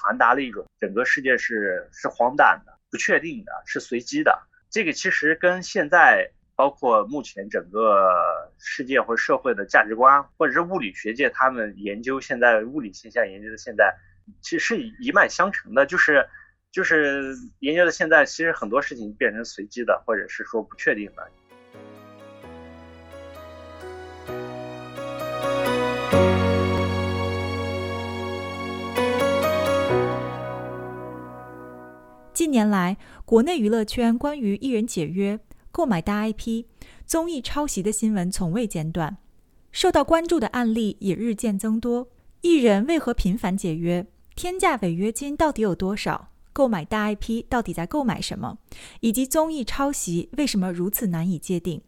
传达了一种整个世界是是荒诞的、不确定的、是随机的。这个其实跟现在包括目前整个世界或社会的价值观，或者是物理学界他们研究现在物理现象研究的现在，其实是一脉相承的，就是就是研究的现在，其实很多事情变成随机的，或者是说不确定的。近年来，国内娱乐圈关于艺人解约、购买大 IP、综艺抄袭的新闻从未间断，受到关注的案例也日渐增多。艺人为何频繁解约？天价违约金到底有多少？购买大 IP 到底在购买什么？以及综艺抄袭为什么如此难以界定？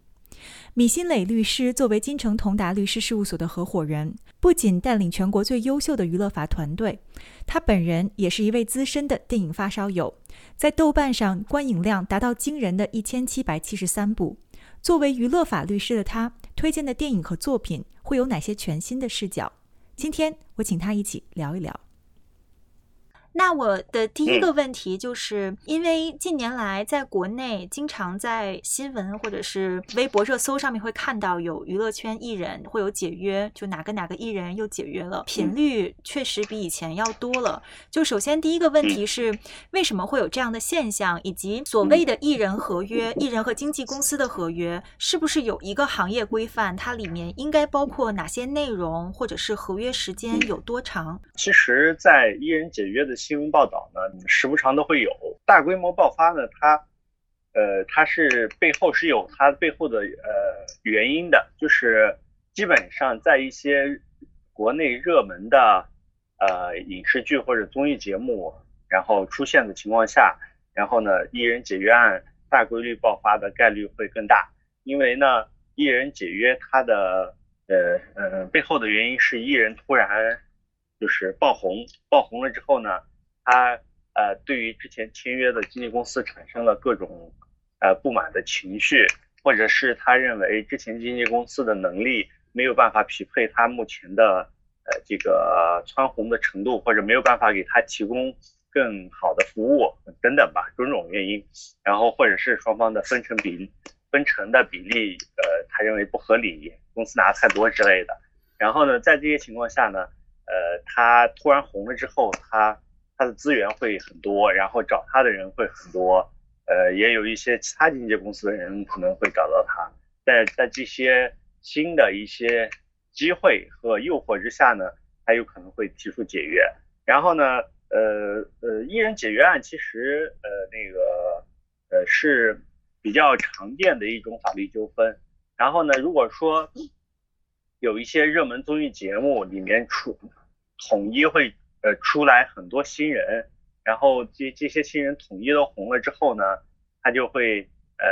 米新磊律师作为金城同达律师事务所的合伙人，不仅带领全国最优秀的娱乐法团队，他本人也是一位资深的电影发烧友，在豆瓣上观影量达到惊人的一千七百七十三部。作为娱乐法律师的他，推荐的电影和作品会有哪些全新的视角？今天我请他一起聊一聊。那我的第一个问题就是，因为近年来在国内经常在新闻或者是微博热搜上面会看到有娱乐圈艺人会有解约，就哪个哪个艺人又解约了，频率确实比以前要多了。就首先第一个问题是，为什么会有这样的现象，以及所谓的艺人合约、艺人和经纪公司的合约，是不是有一个行业规范？它里面应该包括哪些内容，或者是合约时间有多长？其实，在艺人解约的。新闻报道呢，时不常都会有大规模爆发呢。它，呃，它是背后是有它背后的呃原因的，就是基本上在一些国内热门的呃影视剧或者综艺节目，然后出现的情况下，然后呢，艺人解约案大规律爆发的概率会更大，因为呢，艺人解约它的呃呃背后的原因是艺人突然就是爆红，爆红了之后呢。他呃，对于之前签约的经纪公司产生了各种呃不满的情绪，或者是他认为之前经纪公司的能力没有办法匹配他目前的呃这个蹿红的程度，或者没有办法给他提供更好的服务等等吧，种种原因，然后或者是双方的分成比分成的比例呃他认为不合理，公司拿太多之类的，然后呢，在这些情况下呢，呃，他突然红了之后，他。他的资源会很多，然后找他的人会很多，呃，也有一些其他经纪公司的人可能会找到他，在在这些新的一些机会和诱惑之下呢，他有可能会提出解约。然后呢，呃呃，艺人解约案其实呃那个呃是比较常见的一种法律纠纷。然后呢，如果说有一些热门综艺节目里面出统一会。呃，出来很多新人，然后这这些新人统一都红了之后呢，他就会呃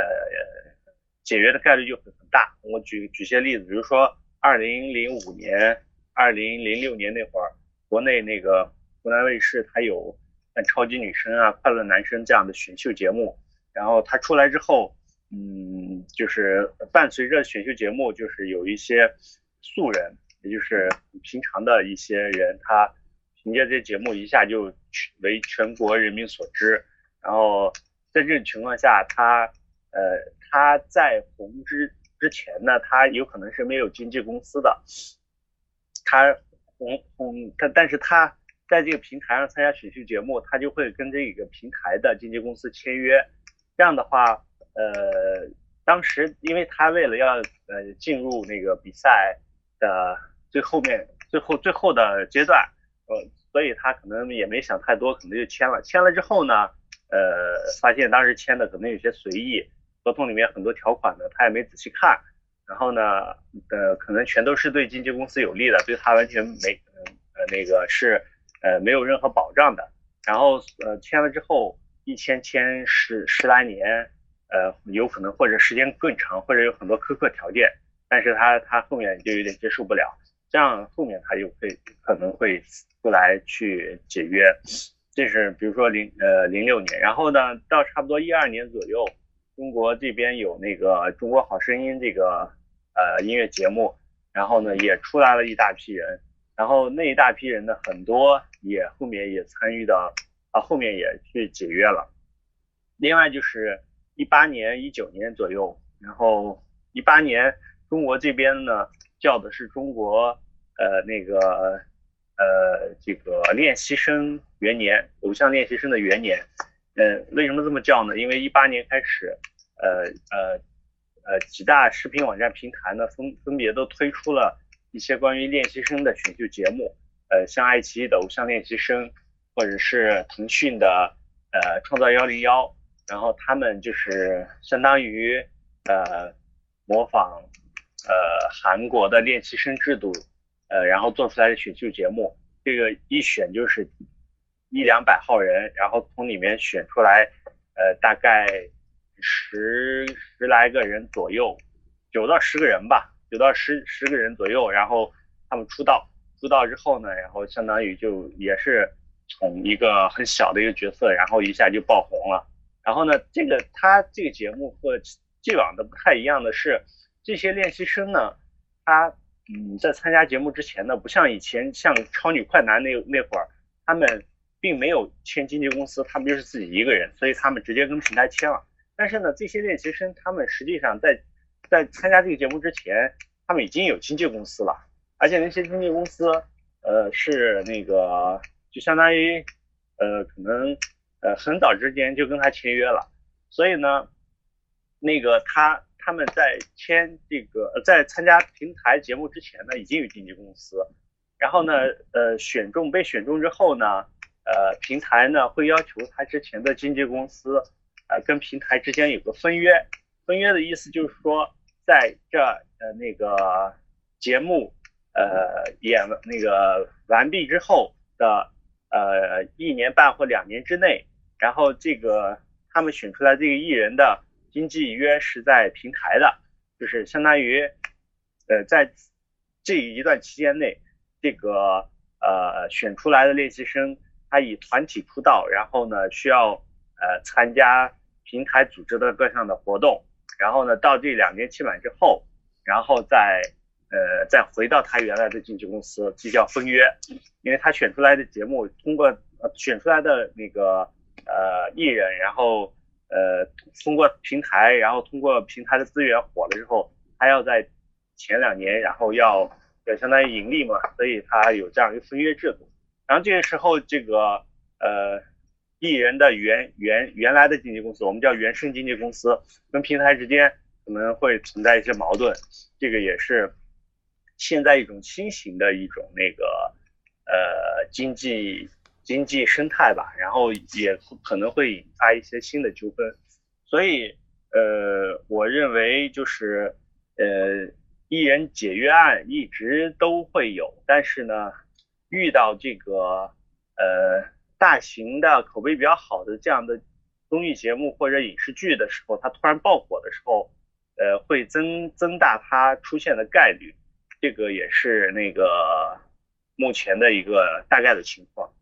解约的概率就很很大。我举举些例子，比如说二零零五年、二零零六年那会儿，国内那个湖南卫视它有像超级女声啊、快乐男声这样的选秀节目，然后他出来之后，嗯，就是伴随着选秀节目，就是有一些素人，也就是平常的一些人，他。凭借这节目一下就为全国人民所知，然后在这种情况下，他呃他在红之之前呢，他有可能是没有经纪公司的，他红红但但是他在这个平台上参加选秀节目，他就会跟这个平台的经纪公司签约，这样的话，呃当时因为他为了要呃进入那个比赛的最后面最后最后的阶段。呃，所以他可能也没想太多，可能就签了。签了之后呢，呃，发现当时签的可能有些随意，合同里面很多条款呢，他也没仔细看。然后呢，呃，可能全都是对经纪公司有利的，对他完全没，呃，那个是，呃，没有任何保障的。然后，呃，签了之后一签签十十来年，呃，有可能或者时间更长，或者有很多苛刻条件，但是他他后面就有点接受不了。这样后面他就会可能会出来去解约，这是比如说零呃零六年，然后呢到差不多一二年左右，中国这边有那个中国好声音这个呃音乐节目，然后呢也出来了一大批人，然后那一大批人呢，很多也后面也参与到啊，后面也去解约了。另外就是一八年、一九年左右，然后一八年中国这边呢叫的是中国呃那个呃这个练习生元年，偶像练习生的元年。嗯，为什么这么叫呢？因为一八年开始，呃呃呃几大视频网站平台呢分分别都推出了一些关于练习生的选秀节目，呃像爱奇艺的偶像练习生，或者是腾讯的呃创造幺零幺。然后他们就是相当于呃模仿呃韩国的练习生制度，呃然后做出来的选秀节目，这个一选就是一两百号人，然后从里面选出来呃大概十十来个人左右，九到十个人吧，九到十十个人左右，然后他们出道，出道之后呢，然后相当于就也是从一个很小的一个角色，然后一下就爆红了。然后呢，这个他这个节目和既往的不太一样的是，这些练习生呢，他嗯在参加节目之前呢，不像以前像超女快男那那会儿，他们并没有签经纪公司，他们就是自己一个人，所以他们直接跟平台签了。但是呢，这些练习生他们实际上在在参加这个节目之前，他们已经有经纪公司了，而且那些经纪公司呃是那个就相当于呃可能。呃，很早之前就跟他签约了，所以呢，那个他他们在签这个在参加平台节目之前呢，已经有经纪公司，然后呢，呃，选中被选中之后呢，呃，平台呢会要求他之前的经纪公司，呃，跟平台之间有个分约，分约的意思就是说，在这呃那个节目呃演那个完毕之后的呃一年半或两年之内。然后这个他们选出来这个艺人的经纪约是在平台的，就是相当于，呃，在这一段期间内，这个呃选出来的练习生他以团体出道，然后呢需要呃参加平台组织的各项的活动，然后呢到这两年期满之后，然后再呃再回到他原来的经纪公司，这叫分约，因为他选出来的节目通过呃选出来的那个。呃，艺人，然后呃，通过平台，然后通过平台的资源火了之后，他要在前两年，然后要要相当于盈利嘛，所以他有这样一个分约制度。然后这个时候，这个呃，艺人的原原原来的经纪公司，我们叫原生经纪公司，跟平台之间可能会存在一些矛盾，这个也是现在一种新型的一种那个呃经济。经济生态吧，然后也可能会引发一些新的纠纷，所以呃，我认为就是呃，艺人解约案一直都会有，但是呢，遇到这个呃大型的口碑比较好的这样的综艺节目或者影视剧的时候，它突然爆火的时候，呃，会增增大它出现的概率，这个也是那个目前的一个大概的情况。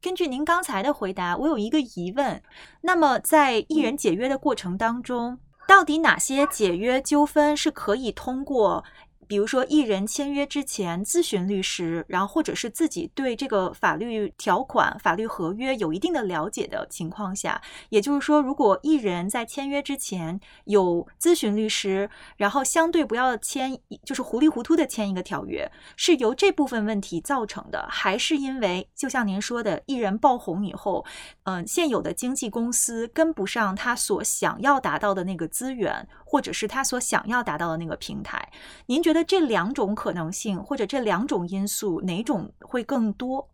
根据您刚才的回答，我有一个疑问。那么，在艺人解约的过程当中，到底哪些解约纠纷是可以通过？比如说，艺人签约之前咨询律师，然后或者是自己对这个法律条款、法律合约有一定的了解的情况下，也就是说，如果艺人在签约之前有咨询律师，然后相对不要签，就是糊里糊涂的签一个条约，是由这部分问题造成的，还是因为就像您说的，艺人爆红以后，嗯，现有的经纪公司跟不上他所想要达到的那个资源，或者是他所想要达到的那个平台？您觉得？这两种可能性，或者这两种因素，哪种会更多？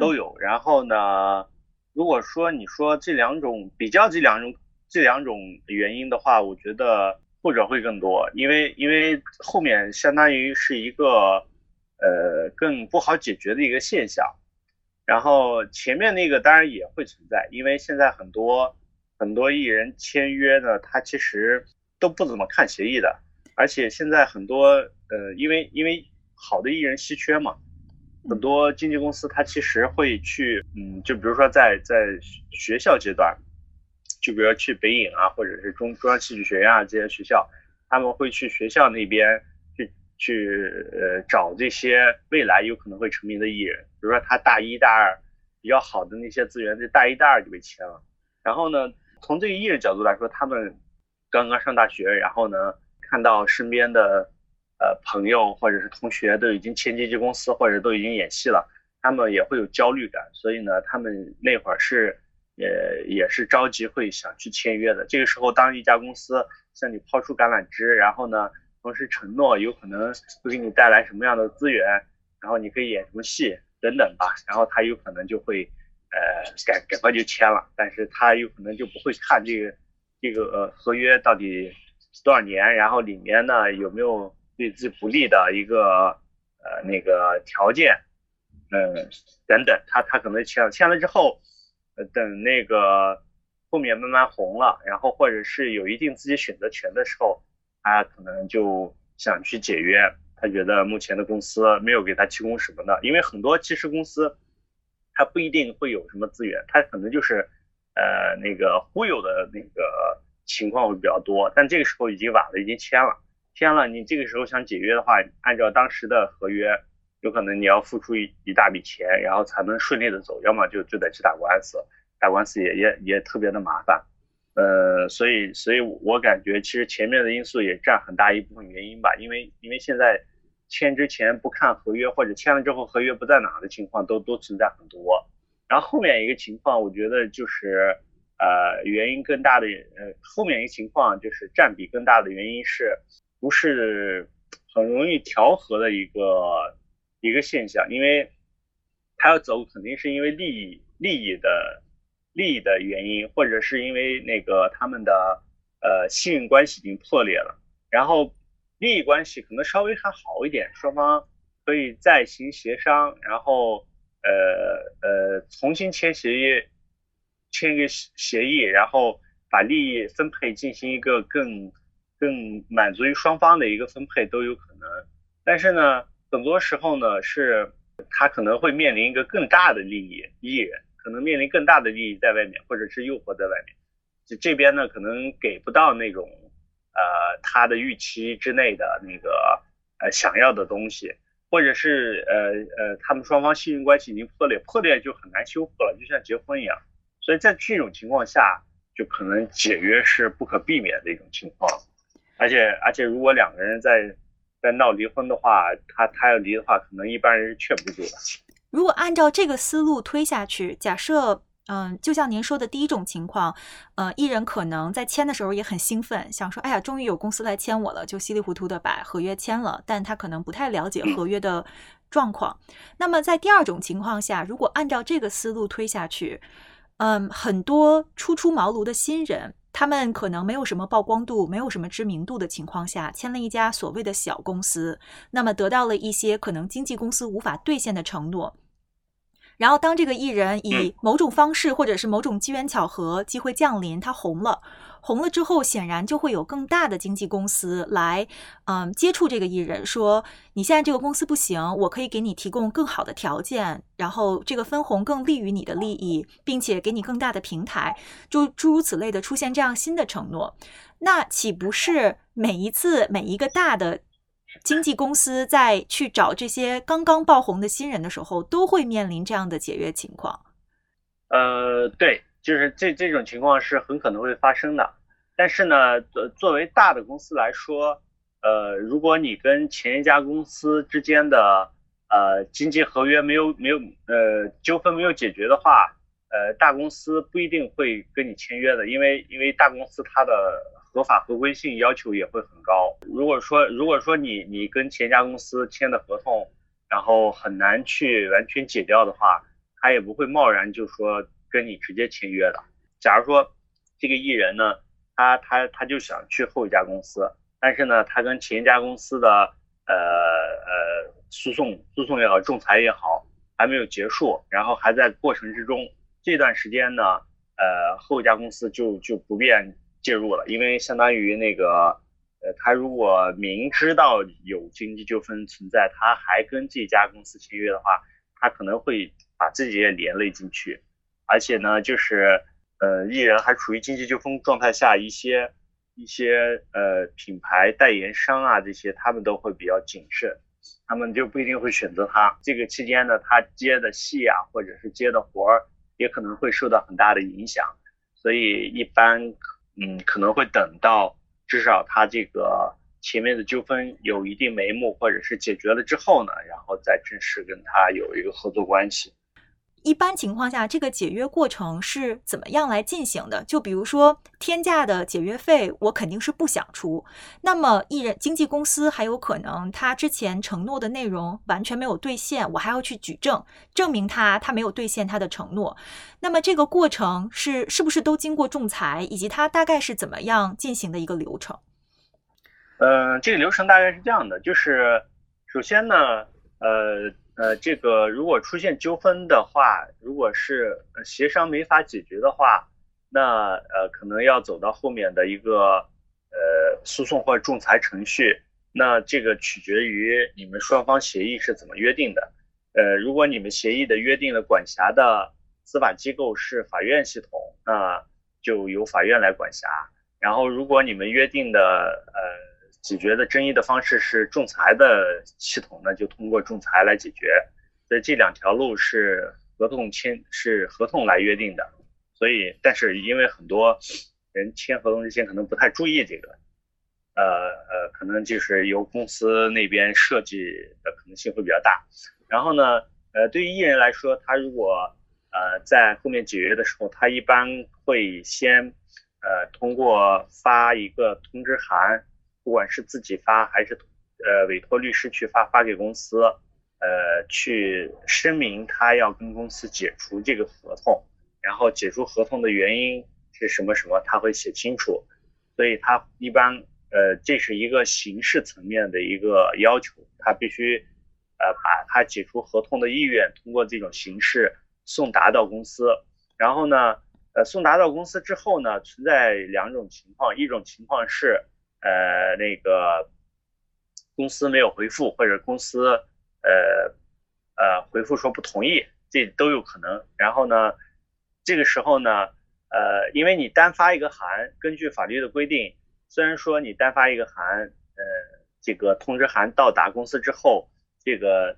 都有。然后呢，如果说你说这两种比较这两种这两种原因的话，我觉得后者会更多，因为因为后面相当于是一个呃更不好解决的一个现象。然后前面那个当然也会存在，因为现在很多很多艺人签约呢，他其实都不怎么看协议的。而且现在很多呃，因为因为好的艺人稀缺嘛，很多经纪公司他其实会去，嗯，就比如说在在学校阶段，就比如说去北影啊，或者是中中央戏剧学院啊这些学校，他们会去学校那边去去呃找这些未来有可能会成名的艺人，比如说他大一大二比较好的那些资源，在大一大二就被签了。然后呢，从这个艺人角度来说，他们刚刚上大学，然后呢看到身边的呃朋友或者是同学都已经签经纪公司或者都已经演戏了，他们也会有焦虑感，所以呢，他们那会儿是也也是着急会想去签约的。这个时候，当一家公司向你抛出橄榄枝，然后呢。同时承诺有可能会给你带来什么样的资源，然后你可以演什么戏等等吧，然后他有可能就会呃赶赶快就签了，但是他有可能就不会看这个这个呃合约到底多少年，然后里面呢有没有对自己不利的一个呃那个条件，嗯等等，他他可能签了签了之后，等那个后面慢慢红了，然后或者是有一定自己选择权的时候。他可能就想去解约，他觉得目前的公司没有给他提供什么的，因为很多其实公司，他不一定会有什么资源，他可能就是，呃，那个忽悠的那个情况会比较多。但这个时候已经晚了，已经签了，签了，你这个时候想解约的话，按照当时的合约，有可能你要付出一一大笔钱，然后才能顺利的走，要么就就得去打官司，打官司也也也特别的麻烦。呃，所以，所以我感觉其实前面的因素也占很大一部分原因吧，因为因为现在签之前不看合约，或者签了之后合约不在哪的情况都都存在很多。然后后面一个情况，我觉得就是呃原因更大的，呃后面一情况就是占比更大的原因是不是很容易调和的一个一个现象，因为他要走肯定是因为利益利益的。利益的原因，或者是因为那个他们的呃信任关系已经破裂了，然后利益关系可能稍微还好一点，双方可以再行协商，然后呃呃重新签协议，签一个协议，然后把利益分配进行一个更更满足于双方的一个分配都有可能，但是呢，很多时候呢是他可能会面临一个更大的利益艺人。可能面临更大的利益在外面，或者是诱惑在外面，就这边呢可能给不到那种呃他的预期之内的那个呃想要的东西，或者是呃呃他们双方信任关系已经破裂，破裂就很难修复了，就像结婚一样。所以在这种情况下，就可能解约是不可避免的一种情况。而且而且如果两个人在在闹离婚的话，他他要离的话，可能一般人是劝不住的。如果按照这个思路推下去，假设，嗯，就像您说的第一种情况，呃，艺人可能在签的时候也很兴奋，想说，哎呀，终于有公司来签我了，就稀里糊涂的把合约签了，但他可能不太了解合约的状况。那么在第二种情况下，如果按照这个思路推下去，嗯，很多初出茅庐的新人。他们可能没有什么曝光度，没有什么知名度的情况下，签了一家所谓的小公司，那么得到了一些可能经纪公司无法兑现的承诺。然后，当这个艺人以某种方式或者是某种机缘巧合，机会降临，他红了。红了之后，显然就会有更大的经纪公司来，嗯，接触这个艺人，说你现在这个公司不行，我可以给你提供更好的条件，然后这个分红更利于你的利益，并且给你更大的平台，就诸如此类的出现这样新的承诺，那岂不是每一次每一个大的经纪公司在去找这些刚刚爆红的新人的时候，都会面临这样的解约情况？呃，对。就是这这种情况是很可能会发生的，但是呢，作作为大的公司来说，呃，如果你跟前一家公司之间的呃经济合约没有没有呃纠纷没有解决的话，呃，大公司不一定会跟你签约的，因为因为大公司它的合法合规性要求也会很高。如果说如果说你你跟前一家公司签的合同，然后很难去完全解掉的话，他也不会贸然就说。跟你直接签约的。假如说这个艺人呢，他他他就想去后一家公司，但是呢，他跟前一家公司的呃呃诉讼诉讼也好，仲裁也好，还没有结束，然后还在过程之中，这段时间呢，呃后一家公司就就不便介入了，因为相当于那个呃他如果明知道有经济纠纷存在，他还跟这家公司签约的话，他可能会把自己也连累进去。而且呢，就是，呃，艺人还处于经济纠纷状态下，一些，一些呃品牌代言商啊这些，他们都会比较谨慎，他们就不一定会选择他。这个期间呢，他接的戏啊，或者是接的活儿，也可能会受到很大的影响。所以一般嗯可能会等到至少他这个前面的纠纷有一定眉目或者是解决了之后呢，然后再正式跟他有一个合作关系。一般情况下，这个解约过程是怎么样来进行的？就比如说，天价的解约费，我肯定是不想出。那么，艺人经纪公司还有可能他之前承诺的内容完全没有兑现，我还要去举证，证明他他没有兑现他的承诺。那么，这个过程是是不是都经过仲裁，以及它大概是怎么样进行的一个流程？嗯，这个流程大概是这样的，就是首先呢，呃。呃，这个如果出现纠纷的话，如果是协商没法解决的话，那呃可能要走到后面的一个呃诉讼或者仲裁程序。那这个取决于你们双方协议是怎么约定的。呃，如果你们协议的约定的管辖的司法机构是法院系统，那就由法院来管辖。然后，如果你们约定的呃。解决的争议的方式是仲裁的系统呢，就通过仲裁来解决。所以这两条路是合同签是合同来约定的。所以，但是因为很多人签合同之前可能不太注意这个，呃呃，可能就是由公司那边设计的可能性会比较大。然后呢，呃，对于艺人来说，他如果呃在后面解约的时候，他一般会先呃通过发一个通知函。不管是自己发还是呃委托律师去发发给公司，呃去声明他要跟公司解除这个合同，然后解除合同的原因是什么什么他会写清楚，所以他一般呃这是一个形式层面的一个要求，他必须呃把他解除合同的意愿通过这种形式送达到公司，然后呢呃送达到公司之后呢存在两种情况，一种情况是。呃，那个公司没有回复，或者公司呃呃回复说不同意，这都有可能。然后呢，这个时候呢，呃，因为你单发一个函，根据法律的规定，虽然说你单发一个函，呃，这个通知函到达公司之后，这个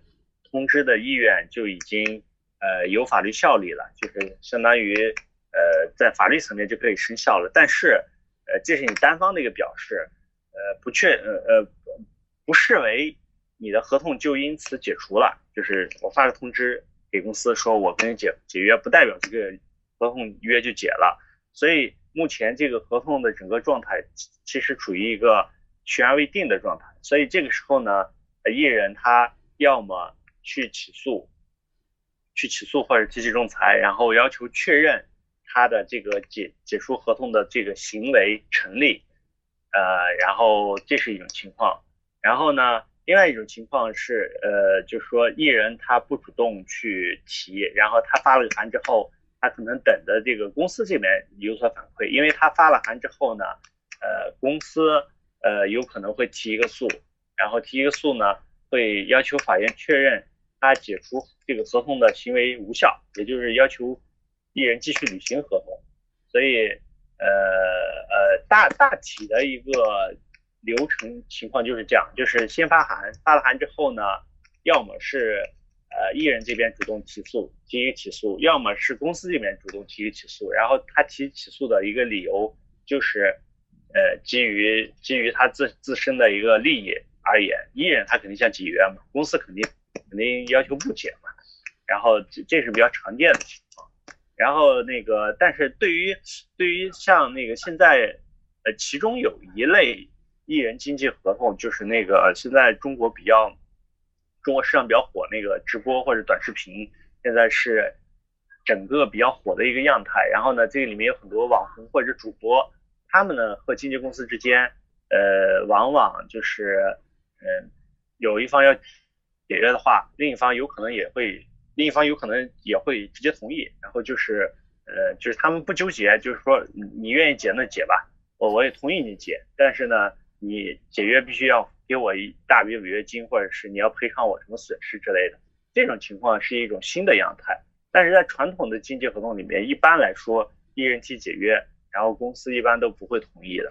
通知的意愿就已经呃有法律效力了，就是相当于呃在法律层面就可以生效了。但是呃，这是你单方的一个表示。呃，不确呃呃，不视为你的合同就因此解除了，就是我发个通知给公司说，我跟你解解约，不代表这个合同约就解了。所以目前这个合同的整个状态其实处于一个悬而未定的状态。所以这个时候呢，艺人他要么去起诉，去起诉或者提起仲裁，然后要求确认他的这个解解除合同的这个行为成立。呃，然后这是一种情况，然后呢，另外一种情况是，呃，就是说艺人他不主动去提，然后他发了个函之后，他可能等着这个公司这边有所反馈，因为他发了函之后呢，呃，公司呃有可能会提一个诉，然后提一个诉呢，会要求法院确认他解除这个合同的行为无效，也就是要求艺人继续履行合同，所以。呃呃，大大体的一个流程情况就是这样，就是先发函，发了函之后呢，要么是呃艺人这边主动起诉提起诉，要么是公司这边主动提起诉，然后他提起诉的一个理由就是呃基于基于他自自身的一个利益而言，艺人他肯定想解约嘛，公司肯定肯定要求不解嘛，然后这这是比较常见的情况。然后那个，但是对于对于像那个现在，呃，其中有一类艺人经纪合同，就是那个现在中国比较中国市场比较火那个直播或者短视频，现在是整个比较火的一个样态。然后呢，这个里面有很多网红或者主播，他们呢和经纪公司之间，呃，往往就是嗯，有一方要解约的话，另一方有可能也会。另一方有可能也会直接同意，然后就是，呃，就是他们不纠结，就是说你愿意解那解吧，我我也同意你解，但是呢，你解约必须要给我一大笔违约金，或者是你要赔偿我什么损失之类的。这种情况是一种新的样态，但是在传统的经济合同里面，一般来说，一人提解约，然后公司一般都不会同意的。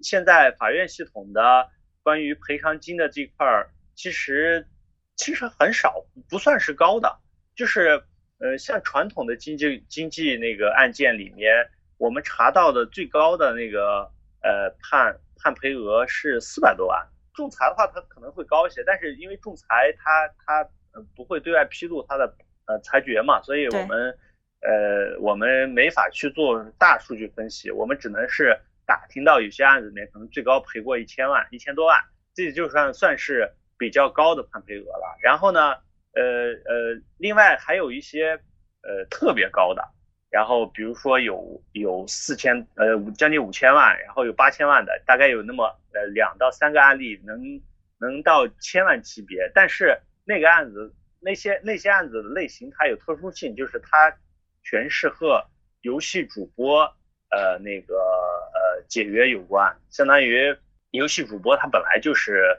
现在法院系统的关于赔偿金的这块儿，其实其实很少，不算是高的。就是呃，像传统的经济经济那个案件里面，我们查到的最高的那个呃判判赔额是四百多万。仲裁的话，它可能会高一些，但是因为仲裁它它呃不会对外披露它的呃裁决嘛，所以我们呃我们没法去做大数据分析，我们只能是。打听到有些案子里面可能最高赔过一千万、一千多万，这就算算是比较高的判赔额了。然后呢，呃呃，另外还有一些呃特别高的，然后比如说有有四千呃将近五千万，然后有八千万的，大概有那么呃两到三个案例能能到千万级别。但是那个案子那些那些案子的类型它有特殊性，就是它全是和游戏主播呃那个呃。解约有关，相当于游戏主播他本来就是，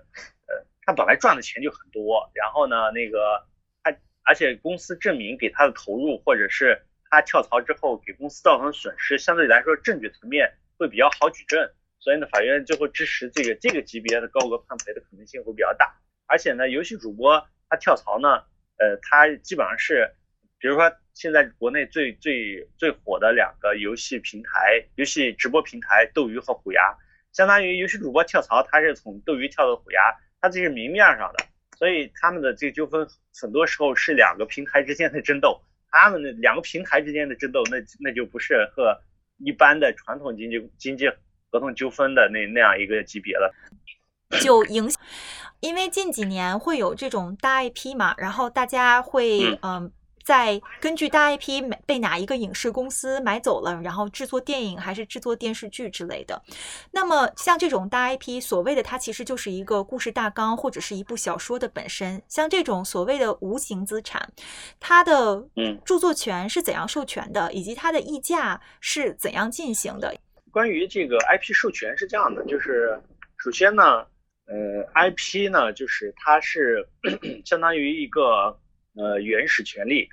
他本来赚的钱就很多，然后呢，那个他而且公司证明给他的投入，或者是他跳槽之后给公司造成损失，相对来说证据层面会比较好举证，所以呢，法院就会支持这个这个级别的高额判赔的可能性会比较大。而且呢，游戏主播他跳槽呢，呃，他基本上是，比如说。现在国内最最最火的两个游戏平台、游戏直播平台斗鱼和虎牙，相当于游戏主播跳槽，他是从斗鱼跳到虎牙，他这是明面上的，所以他们的这个纠纷很多时候是两个平台之间的争斗，他们的两个平台之间的争斗，那那就不是和一般的传统经济经济合同纠纷的那那样一个级别了，就影响，因为近几年会有这种大 IP 嘛，然后大家会嗯。再根据大 IP 被哪一个影视公司买走了，然后制作电影还是制作电视剧之类的。那么像这种大 IP，所谓的它其实就是一个故事大纲或者是一部小说的本身。像这种所谓的无形资产，它的著作权是怎样授权的，以及它的溢价是怎样进行的？关于这个 IP 授权是这样的，就是首先呢，呃，IP 呢就是它是 相当于一个呃原始权利。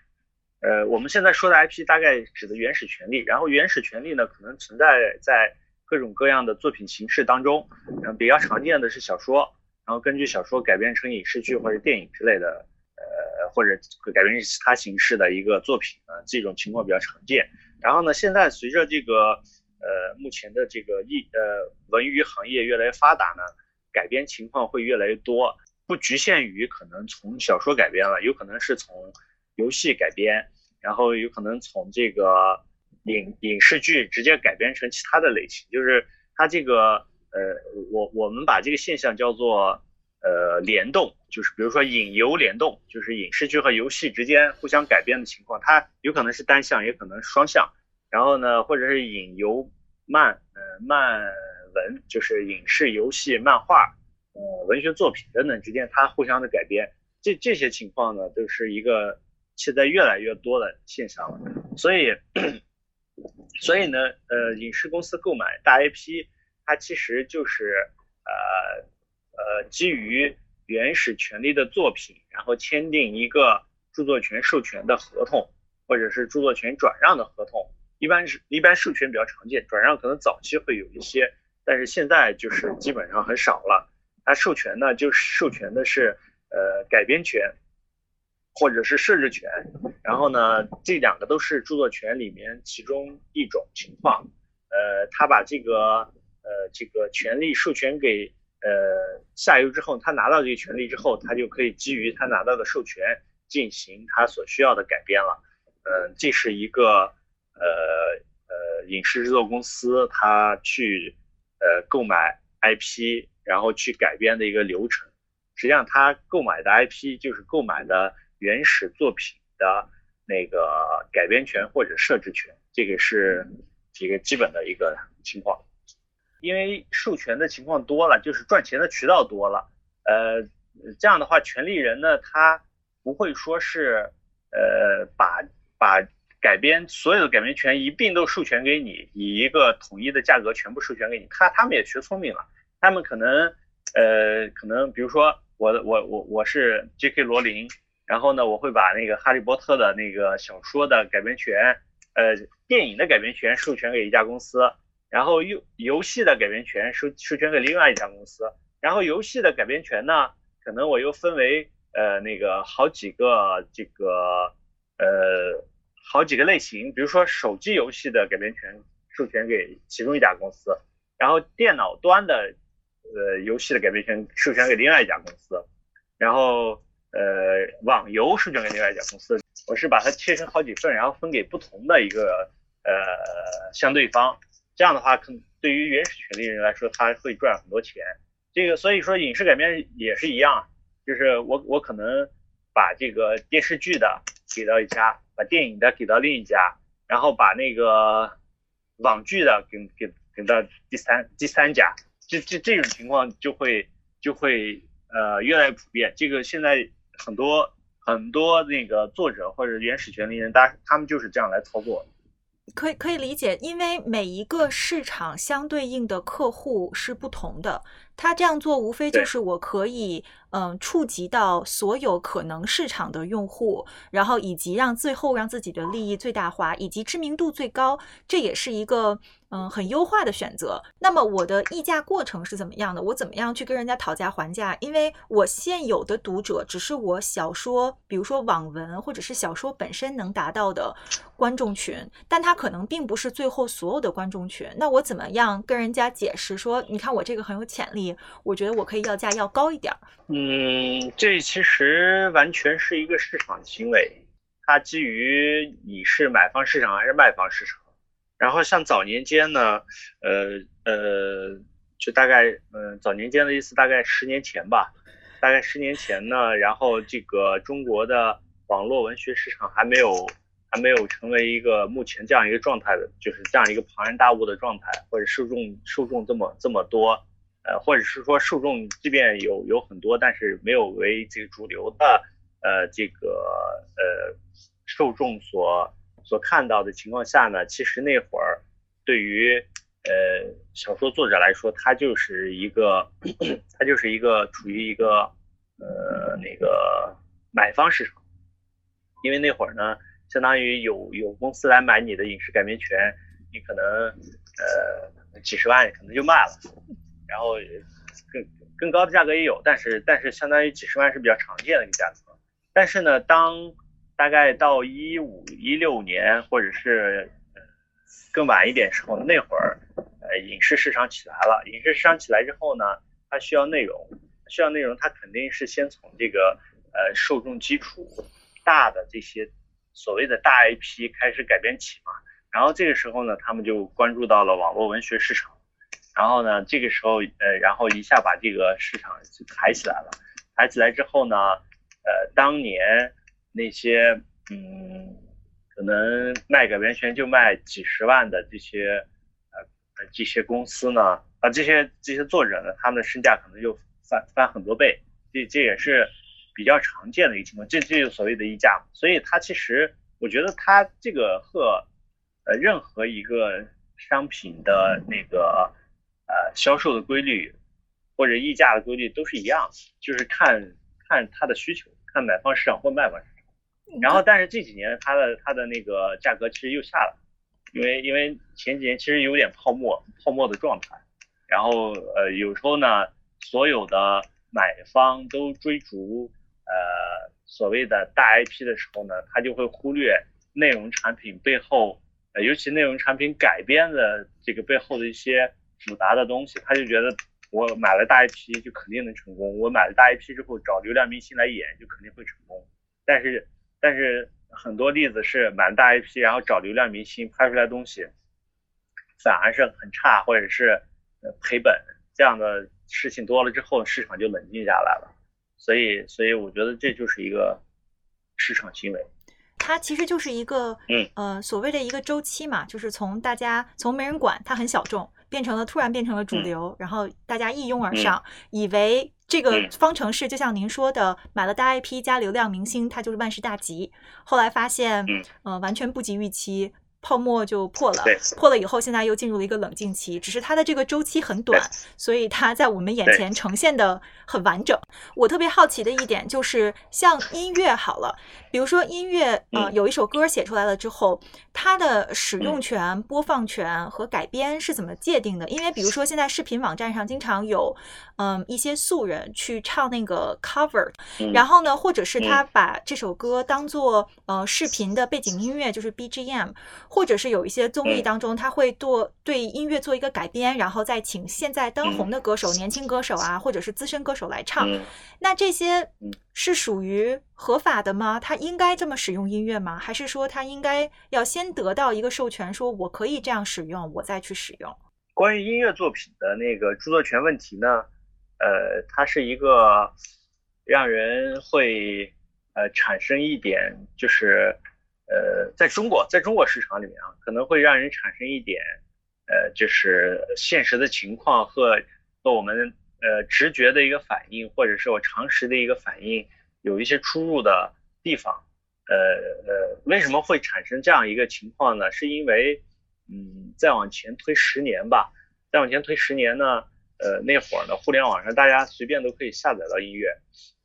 呃，我们现在说的 IP 大概指的原始权利，然后原始权利呢，可能存在在各种各样的作品形式当中，嗯，比较常见的是小说，然后根据小说改编成影视剧或者电影之类的，呃，或者改编成其他形式的一个作品啊，这种情况比较常见。然后呢，现在随着这个呃目前的这个艺呃文娱行业越来越发达呢，改编情况会越来越多，不局限于可能从小说改编了，有可能是从游戏改编。然后有可能从这个影影视剧直接改编成其他的类型，就是它这个呃，我我们把这个现象叫做呃联动，就是比如说影游联动，就是影视剧和游戏之间互相改编的情况，它有可能是单向，也可能双向。然后呢，或者是影游漫呃漫文，就是影视、游戏、漫画、呃文学作品等等之间它互相的改编，这这些情况呢，都是一个。现在越来越多的现象了，所以，所以呢，呃，影视公司购买大 IP，它其实就是呃呃基于原始权利的作品，然后签订一个著作权授权的合同，或者是著作权转让的合同。一般是一般授权比较常见，转让可能早期会有一些，但是现在就是基本上很少了。它授权呢，就是授权的是呃改编权。或者是设置权，然后呢，这两个都是著作权里面其中一种情况。呃，他把这个呃这个权利授权给呃下游之后，他拿到这个权利之后，他就可以基于他拿到的授权进行他所需要的改编了。嗯，这是一个呃呃影视制作公司他去呃购买 IP 然后去改编的一个流程。实际上，他购买的 IP 就是购买的。原始作品的那个改编权或者设置权，这个是几个基本的一个情况。因为授权的情况多了，就是赚钱的渠道多了。呃，这样的话，权利人呢，他不会说是呃把把改编所有的改编权一并都授权给你，以一个统一的价格全部授权给你。他他们也学聪明了，他们可能呃可能比如说我我我我是 J.K. 罗琳。然后呢，我会把那个《哈利波特》的那个小说的改编权，呃，电影的改编权授权给一家公司，然后游游戏的改编权授授权给另外一家公司，然后游戏的改编权呢，可能我又分为呃那个好几个这个呃好几个类型，比如说手机游戏的改编权授权给其中一家公司，然后电脑端的呃游戏的改编权授权给另外一家公司，然后呃网游授权给另外一家公司，我是把它切成好几份，然后分给不同的一个呃相对方。这样的话，可对于原始权利人来说，他会赚很多钱。这个所以说，影视改编也是一样，就是我我可能把这个电视剧的给到一家，把电影的给到另一家，然后把那个网剧的给给给到第三第三家。这这这种情况就会就会呃越来越普遍。这个现在很多很多那个作者或者原始权利人，大他们就是这样来操作。可以可以理解，因为每一个市场相对应的客户是不同的，他这样做无非就是我可以嗯触及到所有可能市场的用户，然后以及让最后让自己的利益最大化，以及知名度最高，这也是一个。嗯，很优化的选择。那么我的议价过程是怎么样的？我怎么样去跟人家讨价还价？因为我现有的读者只是我小说，比如说网文或者是小说本身能达到的观众群，但他可能并不是最后所有的观众群。那我怎么样跟人家解释说，你看我这个很有潜力，我觉得我可以要价要高一点？嗯，这其实完全是一个市场行为，它基于你是买方市场还是卖方市场。然后像早年间呢，呃呃，就大概，嗯，早年间的意思大概十年前吧，大概十年前呢，然后这个中国的网络文学市场还没有还没有成为一个目前这样一个状态的，就是这样一个庞然大物的状态，或者受众受众这么这么多，呃，或者是说受众即便有有很多，但是没有为这个主流的，呃，这个呃受众所。所看到的情况下呢，其实那会儿对于呃小说作者来说，他就是一个他就是一个处于一个呃那个买方市场，因为那会儿呢，相当于有有公司来买你的影视改编权，你可能呃几十万可能就卖了，然后更更高的价格也有，但是但是相当于几十万是比较常见的一个价格，但是呢，当大概到一五一六年，或者是更晚一点时候，那会儿，呃，影视市场起来了。影视市场起来之后呢，它需要内容，需要内容，它肯定是先从这个呃受众基础大的这些所谓的大 IP 开始改编起嘛。然后这个时候呢，他们就关注到了网络文学市场。然后呢，这个时候，呃，然后一下把这个市场就抬起来了。抬起来之后呢，呃，当年。那些嗯，可能卖改编权就卖几十万的这些呃这些公司呢，啊这些这些作者呢，他们的身价可能就翻翻很多倍，这这也是比较常见的一个情况，这这就所谓的溢价。所以它其实我觉得它这个和呃任何一个商品的那个呃销售的规律或者溢价的规律都是一样的，就是看看它的需求，看买方市场或卖方市场。然后，但是这几年它的它的那个价格其实又下了，因为因为前几年其实有点泡沫泡沫的状态，然后呃有时候呢，所有的买方都追逐呃所谓的大 IP 的时候呢，他就会忽略内容产品背后，呃尤其内容产品改编的这个背后的一些复杂的东西，他就觉得我买了大 IP 就肯定能成功，我买了大 IP 之后找流量明星来演就肯定会成功，但是。但是很多例子是买大 IP，然后找流量明星拍出来东西，反而是很差，或者是赔本这样的事情多了之后，市场就冷静下来了。所以，所以我觉得这就是一个市场行为。它其实就是一个，嗯呃，所谓的一个周期嘛，就是从大家从没人管，它很小众，变成了突然变成了主流，然后大家一拥而上，以为。这个方程式就像您说的，买了大 IP 加流量明星，它就是万事大吉。后来发现，呃，完全不及预期，泡沫就破了，破了以后，现在又进入了一个冷静期，只是它的这个周期很短，所以它在我们眼前呈现的很完整。我特别好奇的一点就是，像音乐好了，比如说音乐，呃，嗯有一首歌写出来了之后，它的使用嗯权、播放权和改编是怎么界定的？因为比如说现在视频网站上经常有，嗯，一些素人去唱那个 cover，嗯然后呢，或者是他嗯把这首歌当做呃视频的背景音乐，就是 BGM，或者是有一些综艺嗯当中，他会做对音乐做一个改编，然后再请现在当红的歌手、年轻歌手啊，或者是资深歌手来唱。嗯那这些嗯是属于合法的吗？他应该这么使用音乐吗？还是说他应该要先得到一个授权，说我可以这样使用，我再去使用？关于音乐作品的那个著作权问题呢，呃，它是一个让人会呃产生一点，就是呃，在中国在中国市场里面啊，可能会让人产生一点呃，就是现实的情况和和我们呃直觉的一个反应，或者是我常识的一个反应有一些出入的地方。呃呃，为什么会产生这样一个情况呢？是因为嗯，再往前推十年吧，再往前推十年呢，呃，那会儿呢，互联网上大家随便都可以下载到音乐，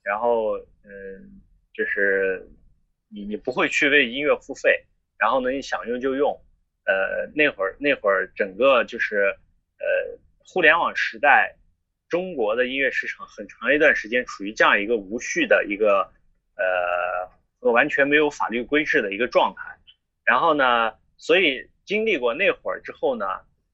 然后嗯，就是你你不会去为音乐付费，然后呢，你想用就用，呃，那会儿那会儿整个就是呃，互联网时代，中国的音乐市场很长一段时间处于这样一个无序的一个呃完全没有法律规制的一个状态，然后呢，所以经历过那会儿之后呢，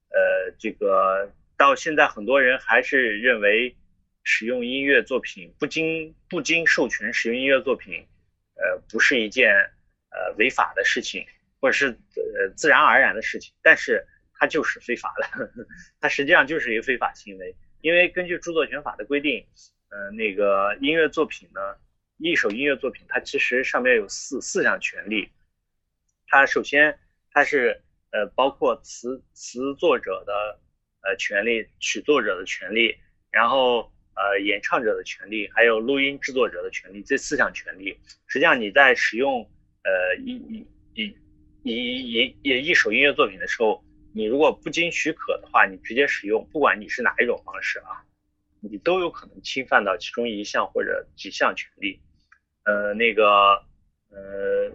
呃，这个到现在很多人还是认为使用音乐作品不经不经授权使用音乐作品，呃，不是一件呃违法的事情，或者是呃自然而然的事情，但是它就是非法的，它实际上就是一个非法行为，因为根据著作权法的规定，呃，那个音乐作品呢，一首音乐作品它其实上面有四四项权利，它首先它是呃包括词词作者的呃权利、曲作者的权利，然后呃演唱者的权利，还有录音制作者的权利，这四项权利，实际上你在使用呃一一一一一一一首音乐作品的时候，你如果不经许可的话，你直接使用，不管你是哪一种方式啊，你都有可能侵犯到其中一项或者几项权利。呃，那个呃。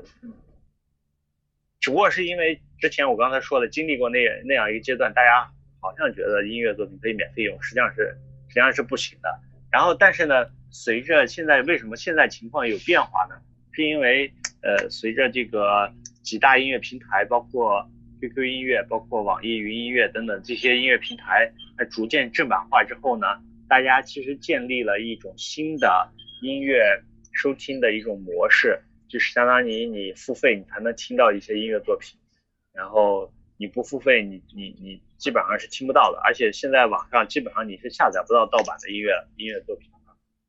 只不过是因为之前我刚才说的，经历过那那样一个阶段，大家好像觉得音乐作品可以免费用，实际上是实际上是不行的。然后，但是呢，随着现在为什么现在情况有变化呢？是因为呃，随着这个几大音乐平台，包括 QQ 音乐、包括网易云音乐等等这些音乐平台，它逐渐正版化之后呢，大家其实建立了一种新的音乐收听的一种模式。就是相当于你付费，你才能听到一些音乐作品，然后你不付费，你你你基本上是听不到的。而且现在网上基本上你是下载不到盗版的音乐音乐作品的。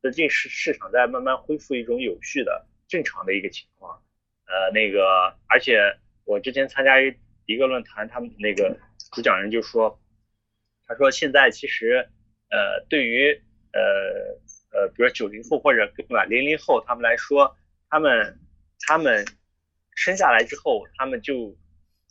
最近市市场在慢慢恢复一种有序的正常的一个情况。呃，那个，而且我之前参加一一个论坛，他们那个主讲人就说，他说现在其实呃，对于呃呃，比如九零后或者更晚零零后他们来说，他们他们生下来之后，他们就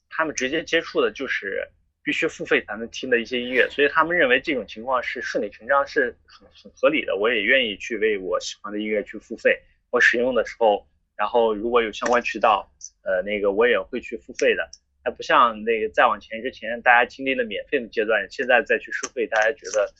他们直接接触的就是必须付费才能听的一些音乐，所以他们认为这种情况是顺理成章，是很很合理的。我也愿意去为我喜欢的音乐去付费，我使用的时候，然后如果有相关渠道，呃，那个我也会去付费的。还不像那个再往前之前，大家经历了免费的阶段，现在再去收费，大家觉得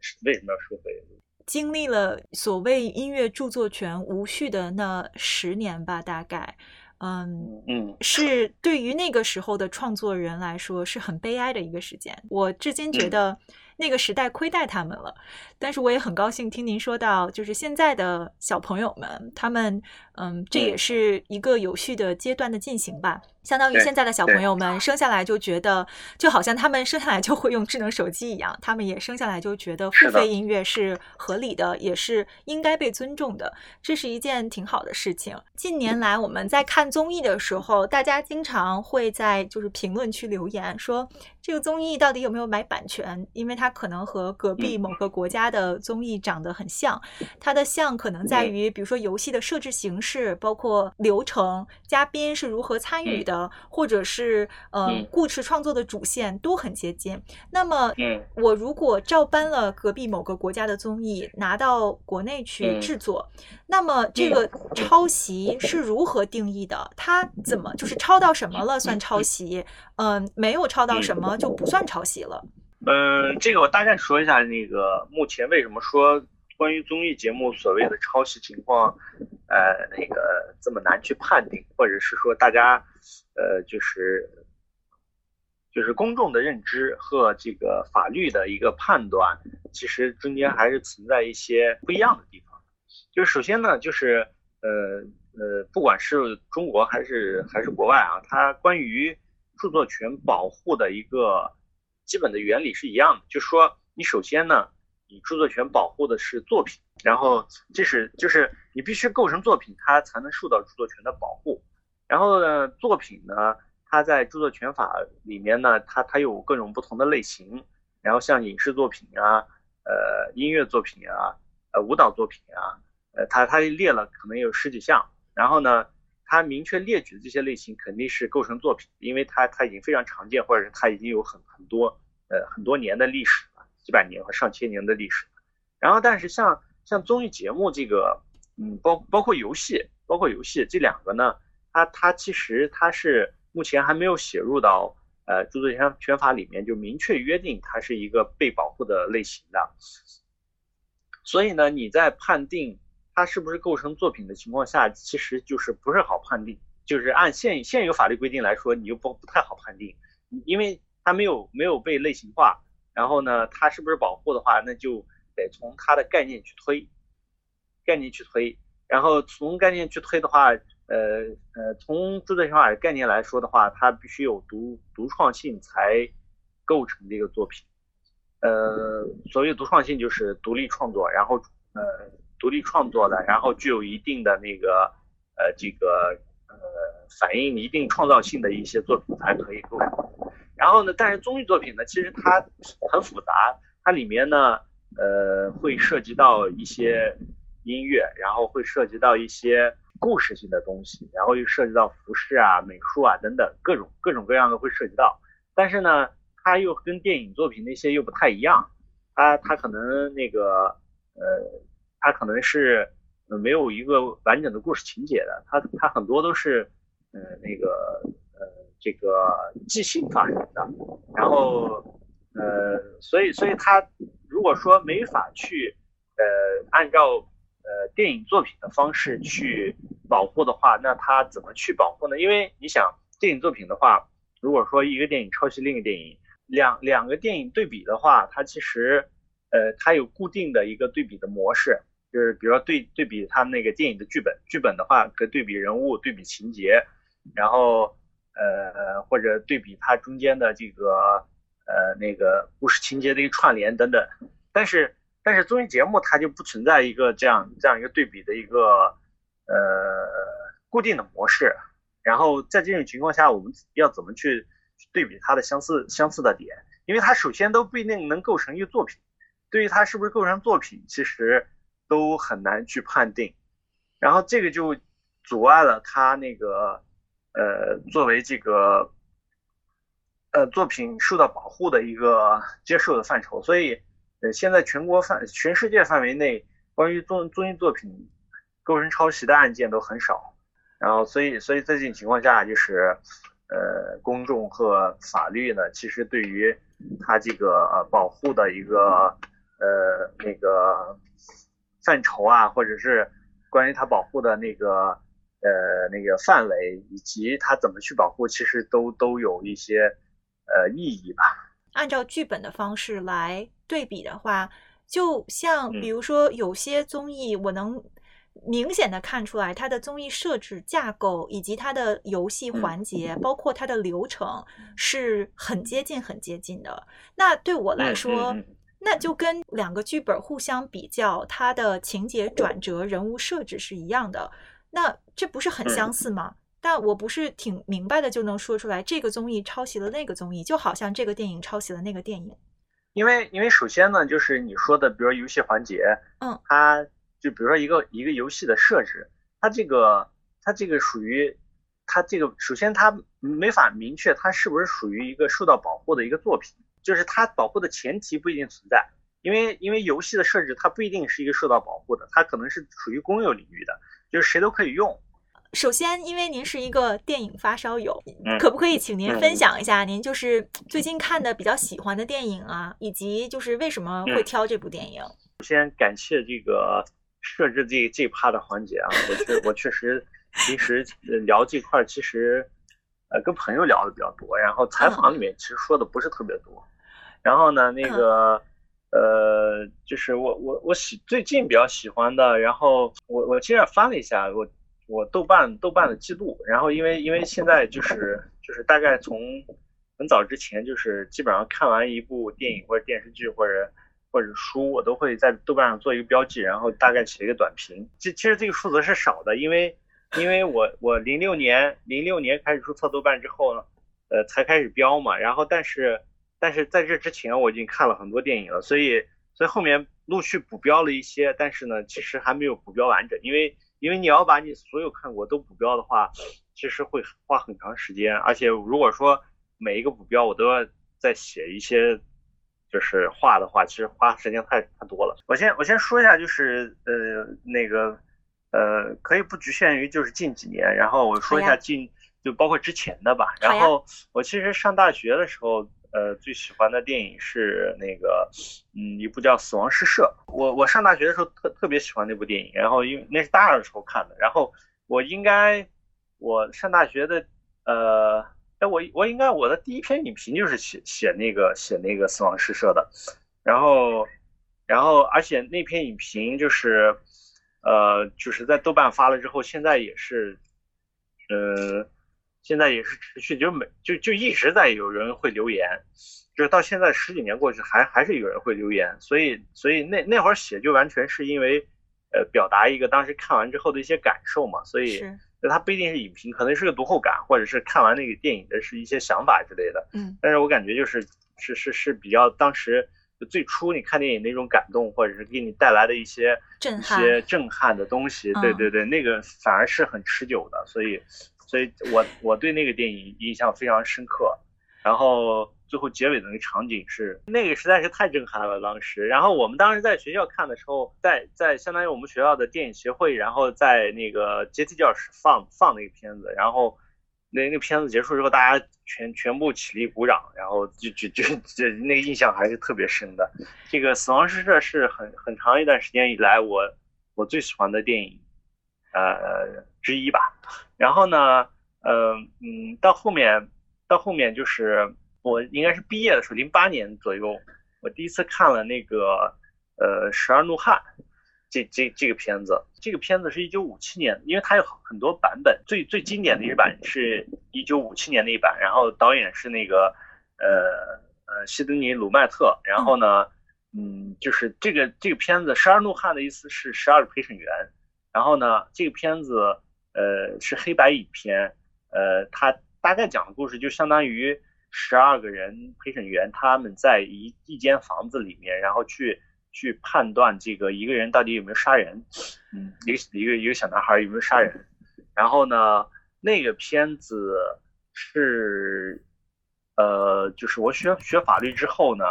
是为什么要收费？经历了所谓音乐著作权无序的那十年吧，大概，嗯嗯，是对于那个时候的创作人来说是很悲哀的一个时间。我至今觉得那个时代亏待他们了，但是我也很高兴听您说到，就是现在的小朋友们，他们，嗯，这也是一个有序的阶段的进行吧。相当于现在的小朋友们生下来就觉得，就好像他们生下来就会用智能手机一样，他们也生下来就觉得付费音乐是合理的，也是应该被尊重的，这是一件挺好的事情。近年来我们在看综艺的时候，大家经常会在就是评论区留言说这个综艺到底有没有买版权，因为它可能和隔壁某。个国家的综艺长得很像，它的像可能在于，比如说游戏的设置形式，包括流程、嘉宾是如何参与的，或者是呃故事创作的主线都很接近。那么，我如果照搬了隔壁某个国家的综艺拿到国内去制作，那么这个抄袭是如何定义的？它怎么就是抄到什么了算抄袭？嗯，没有抄到什么就不算抄袭了。嗯，这个我大概说一下，那个目前为什么说关于综艺节目所谓的抄袭情况，呃，那个这么难去判定，或者是说大家，呃，就是就是公众的认知和这个法律的一个判断，其实中间还是存在一些不一样的地方。就首先呢，就是呃呃，不管是中国还是还是国外啊，它关于著作权保护的一个基本的原理是一样的，就是说你首先呢，你著作权保护的是作品，然后这是就是你必须构成作品，它才能受到著作权的保护。然后呢，作品呢，它在著作权法里面呢，它它有各种不同的类型，然后像影视作品啊，呃，音乐作品啊，呃，舞蹈作品啊，呃，它它列了可能有十几项，然后呢。它明确列举的这些类型肯定是构成作品，因为它它已经非常常见，或者是它已经有很很多呃很多年的历史了，几百年和上千年的历史。然后，但是像像综艺节目这个，嗯，包包括游戏，包括游戏这两个呢，它它其实它是目前还没有写入到呃著作权权法里面，就明确约定它是一个被保护的类型的。所以呢，你在判定。它是不是构成作品的情况下，其实就是不是好判定，就是按现现有法律规定来说，你又不不太好判定，因为它没有没有被类型化，然后呢，它是不是保护的话，那就得从它的概念去推，概念去推，然后从概念去推的话，呃呃，从著作权法的概念来说的话，它必须有独独创性才构成这个作品，呃，所谓独创性就是独立创作，然后呃。独立创作的，然后具有一定的那个呃这个呃反映一定创造性的一些作品才可以构成。然后呢，但是综艺作品呢，其实它很复杂，它里面呢呃会涉及到一些音乐，然后会涉及到一些故事性的东西，然后又涉及到服饰啊、美术啊等等各种各种各样的会涉及到。但是呢，它又跟电影作品那些又不太一样，它它可能那个呃。它可能是没有一个完整的故事情节的，它它很多都是呃那个呃这个即兴发生的，然后呃所以所以它如果说没法去呃按照呃电影作品的方式去保护的话，那它怎么去保护呢？因为你想电影作品的话，如果说一个电影抄袭另一个电影，两两个电影对比的话，它其实呃它有固定的一个对比的模式。就是比如说对对比他那个电影的剧本，剧本的话可对比人物，对比情节，然后呃或者对比它中间的这个呃那个故事情节的一个串联等等。但是但是综艺节目它就不存在一个这样这样一个对比的一个呃固定的模式。然后在这种情况下，我们要怎么去对比它的相似相似的点？因为它首先都不一定能构成一个作品。对于它是不是构成作品，其实。都很难去判定，然后这个就阻碍了他那个呃作为这个呃作品受到保护的一个接受的范畴，所以呃现在全国范全世界范围内关于综综艺作品构成抄袭的案件都很少，然后所以所以在这种情况下，就是呃公众和法律呢，其实对于他这个呃保护的一个呃那个。范畴啊，或者是关于它保护的那个呃那个范围，以及它怎么去保护，其实都都有一些呃意义吧。按照剧本的方式来对比的话，就像比如说有些综艺，我能明显的看出来它的综艺设置架构以及它的游戏环节，包括它的流程是很接近很接近的。那对我来说。那就跟两个剧本互相比较，它的情节转折、人物设置是一样的，那这不是很相似吗？但我不是挺明白的就能说出来，这个综艺抄袭了那个综艺，就好像这个电影抄袭了那个电影。因为因为首先呢，就是你说的，比如说游戏环节，嗯，它就比如说一个一个游戏的设置，它这个它这个属于它这个首先它没法明确它是不是属于一个受到保护的一个作品，就是它保护的前提不一定存在，因为因为游戏的设置它不一定是一个受到保护的，它可能是属于公有领域的，就是谁都可以用。首先，因为您是一个电影发烧友，嗯可不可以请您分嗯享一下您就是最近看的比较喜欢的电影啊，以及就是为什么会嗯挑这部电影？先感谢这个设置这这一趴的环节啊，我确 我确实平时呃聊这块儿其实呃跟朋友聊的比较多，然后采访里面其实说的不是特别多。然后呢，那个呃，就是我我我喜最近比较喜欢的，然后我我其实也翻了一下我我豆瓣豆瓣的记录，然后因为因为现在就是就是大概从很早之前就是基本上看完一部电影或者电视剧或者或者书，我都会在豆瓣上做一个标记，然后大概写一个短评。其其实这个数字是少的，因为因为我我零六年零六年开始注册豆瓣之后呢，呃才开始标嘛，然后但是但是在这之前我已经看了很多电影了，所以所以后面陆续补标了一些，但是呢其实还没有补标完整，因为因为你要把你所有看过都补标的话，其实会花很长时间，而且如果说每一个补标我都要再写一些就是话的话，其实花时间太太多了。我先我先说一下，就是呃那个呃可以不局限于就是近几年，然后我说一下近就包括之前的吧。然后我其实上大学的时候，呃最喜欢的电影是那个嗯一部叫《死亡诗社》。我我上大学的时候特特别喜欢那部电影，然后因为那是大二的时候看的，然后我应该我上大学的呃。哎，我我应该我的第一篇影评就是写写那个写那个死亡诗社的，然后然后而且那篇影评就是呃就是在豆瓣发了之后，现在也是呃现在也是持续就每就就一直在有人会留言，就是到现在十几年过去还还是有人会留言，所以所以那那会儿写就完全是因为呃表达一个当时看完之后的一些感受嘛，所以。那它不一定是影评，可能是个读后感，或者是看完那个电影的是一些想法之类的。嗯但是我感觉就是是是是比较当时就最初你看电影那种感动，或者是给你带来的一些一震撼些震撼的东西。嗯对对对，那个反而是很持久的，所以所以我我对那个电影印象非常深刻。然后最后结尾的那个场景是那个实在是太震撼了，当时。然后我们当时在学校看的时候，在在相当于我们学校的电影协会，然后在那个阶梯教室放放那个片子，然后那那片子结束之后，大家全全部起立鼓掌，然后就就就这那个印象还是特别深的。这个《死亡诗社》是很很长一段时间以来我我最喜欢的电影，呃之一吧。然后呢，呃嗯，到后面到后面就是我应该是毕业的时候，零八年左右，我第一次看了那个呃《十二怒汉》这这这个片子。这个片子是一九五七年，因为它有很多版本，最最经典的一版是一九五七年的一版，然后导演是那个呃呃西德尼·鲁麦特，然后呢，嗯，就是这个这个片子《十二怒汉》的意思是十二个陪审员，然后呢，这个片子呃是黑白影片，呃，它大概讲的故事就相当于十二个人陪审员他们在一一间房子里面，然后去去判断这个一个人到底有没有杀人，嗯，一个一个一个小男孩有没有杀人，然后呢，那个片子是呃，就是我学学法律之后呢，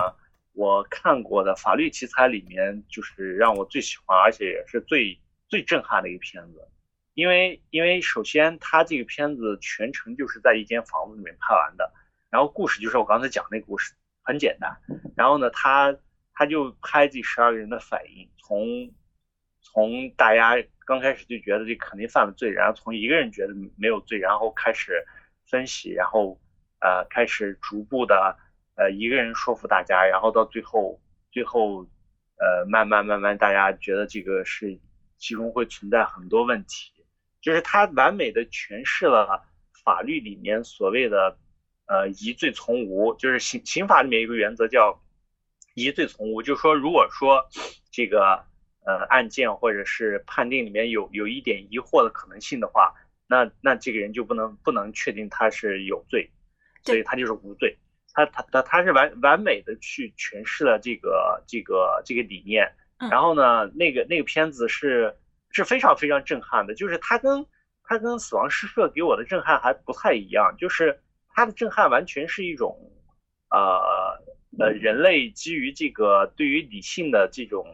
我看过的法律题材里面，就是让我最喜欢，而且也是最最震撼的一个片子。因为因为首先它这个片子全程就是在一间房子里面拍完的，然后故事就是我刚才讲那故事，很简单。然后呢，他他就拍这十二个人的反应，从从大家刚开始就觉得这肯定犯了罪，然后从一个人觉得没有罪，然后开始分析，然后呃开始逐步的呃一个人说服大家，然后到最后最后呃慢慢慢慢大家觉得这个是其中会存在很多问题，就是他完美的诠释了法律里面所谓的呃疑罪从无，就是刑刑法里面有一个原则叫疑罪从无，就是说如果说这个呃案件或者是判定里面有有一点疑惑的可能性的话，那那这个人就不能不能确定他是有罪，所以他就是无罪。他他他他是完完美的去诠释了这个这个这个理念。然后呢，那个那个片子是是非常非常震撼的，就是它跟它跟《死亡诗社》给我的震撼还不太一样，就是它的震撼完全是一种，呃呃，人类基于这个对于理性的这种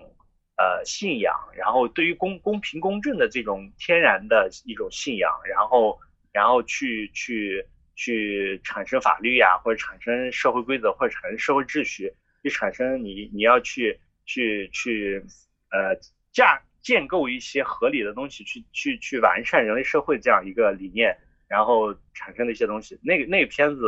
呃信仰，然后对于公公平公正的这种天然的一种信仰，然后然后去去去产生法律呀，或者产生社会规则，或者产生社会秩序，去产生你你要去。去去，呃，架建构一些合理的东西，去去去完善人类社会这样一个理念，然后产生的一些东西。那个那个片子，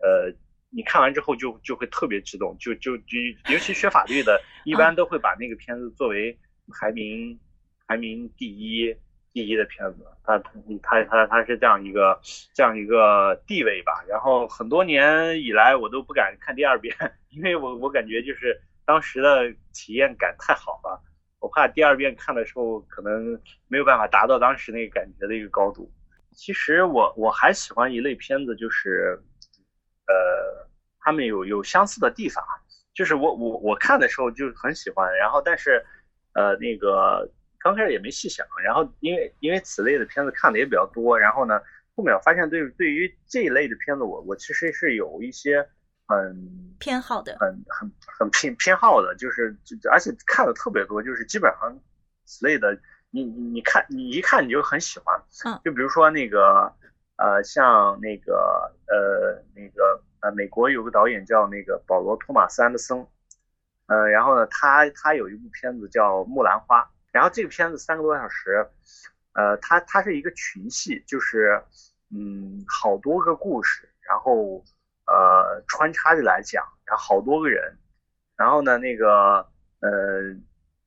呃，你看完之后就就会特别激动，就就就尤其学法律的，一般都会把那个片子作为排名排名第一第一的片子。它它它它是这样一个这样一个地位吧。然后很多年以来，我都不敢看第二遍，因为我我感觉就是。当时的体验感太好了，我怕第二遍看的时候可能没有办法达到当时那个感觉的一个高度。其实我我还喜欢一类片子，就是，呃，他们有有相似的地方，就是我我我看的时候就很喜欢，然后但是，呃，那个刚开始也没细想，然后因为因为此类的片子看的也比较多，然后呢，后面我发现对对于这一类的片子，我我其实是有一些。很偏好的，很很很偏偏好的，就是就而且看的特别多，就是基本上此类的，你你你看你一看你就很喜欢，嗯，就比如说那个呃像那个呃那个呃美国有个导演叫那个保罗托马斯安德森，呃然后呢他他有一部片子叫木兰花，然后这个片子三个多小时，呃他他是一个群戏，就是嗯好多个故事，然后。呃，穿插着来讲，然后好多个人，然后呢，那个，呃，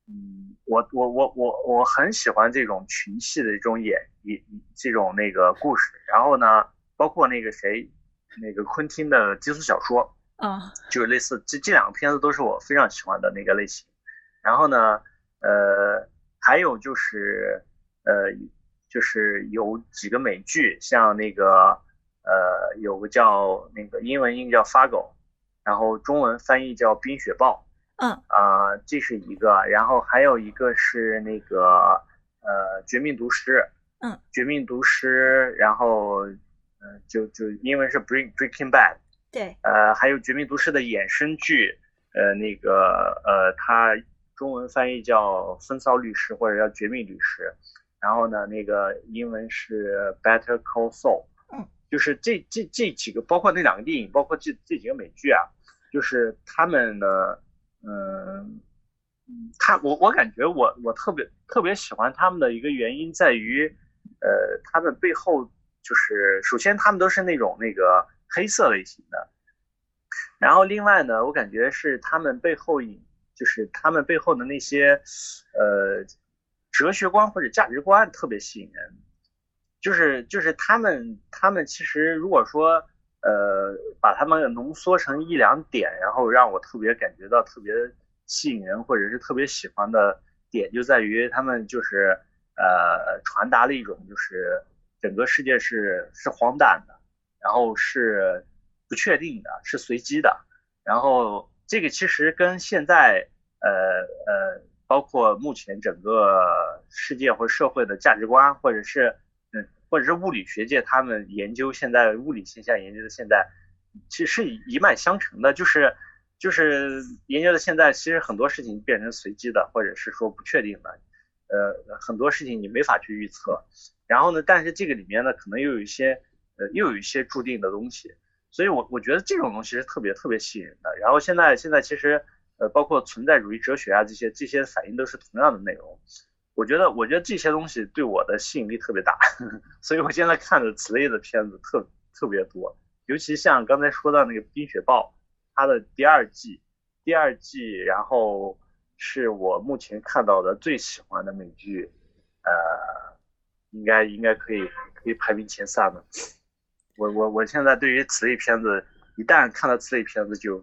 嗯，我我我我我很喜欢这种群戏的这种演演这种那个故事，然后呢，包括那个谁，那个昆汀的低俗小说，啊，就是类似这这两个片子都是我非常喜欢的那个类型，然后呢，呃，还有就是，呃，就是有几个美剧，像那个。呃，有个叫那个英文音叫《FAGO，》，然后中文翻译叫《冰雪豹》。嗯啊，这是一个，然后还有一个是那个呃《绝命毒师》。嗯，《绝命毒师》，然后嗯，就就英文是《Break Breaking Bad》。对。呃，还有《绝命毒师》的衍生剧，呃，那个呃，它中文翻译叫《风骚律师》或者叫《绝命律师》，然后呢，那个英文是《Better Call Saul》。就是这这这几个，包括那两个电影，包括这这几个美剧啊，就是他们呢，嗯，他我我感觉我我特别特别喜欢他们的一个原因在于，呃，他们背后就是首先他们都是那种那个黑色类型的，然后另外呢，我感觉是他们背后影就是他们背后的那些呃哲学观或者价值观特别吸引人。就是就是他们他们其实如果说呃把他们浓缩成一两点，然后让我特别感觉到特别吸引人或者是特别喜欢的点，就在于他们就是呃传达了一种就是整个世界是是荒诞的，然后是不确定的，是随机的，然后这个其实跟现在呃呃包括目前整个世界或社会的价值观或者是。或者是物理学界，他们研究现在物理现象研究的现在，其实是一脉相承的，就是就是研究的现在，其实很多事情变成随机的，或者是说不确定的，呃，很多事情你没法去预测。然后呢，但是这个里面呢，可能又有一些呃，又有一些注定的东西，所以我我觉得这种东西是特别特别吸引人的。然后现在现在其实呃，包括存在主义哲学啊这些这些反应都是同样的内容。我觉得，我觉得这些东西对我的吸引力特别大，所以我现在看的此类的片子特特别多，尤其像刚才说到那个《冰雪暴》，它的第二季，第二季，然后是我目前看到的最喜欢的美剧，呃，应该应该可以可以排名前三的。我我我现在对于此类片子，一旦看到此类片子，就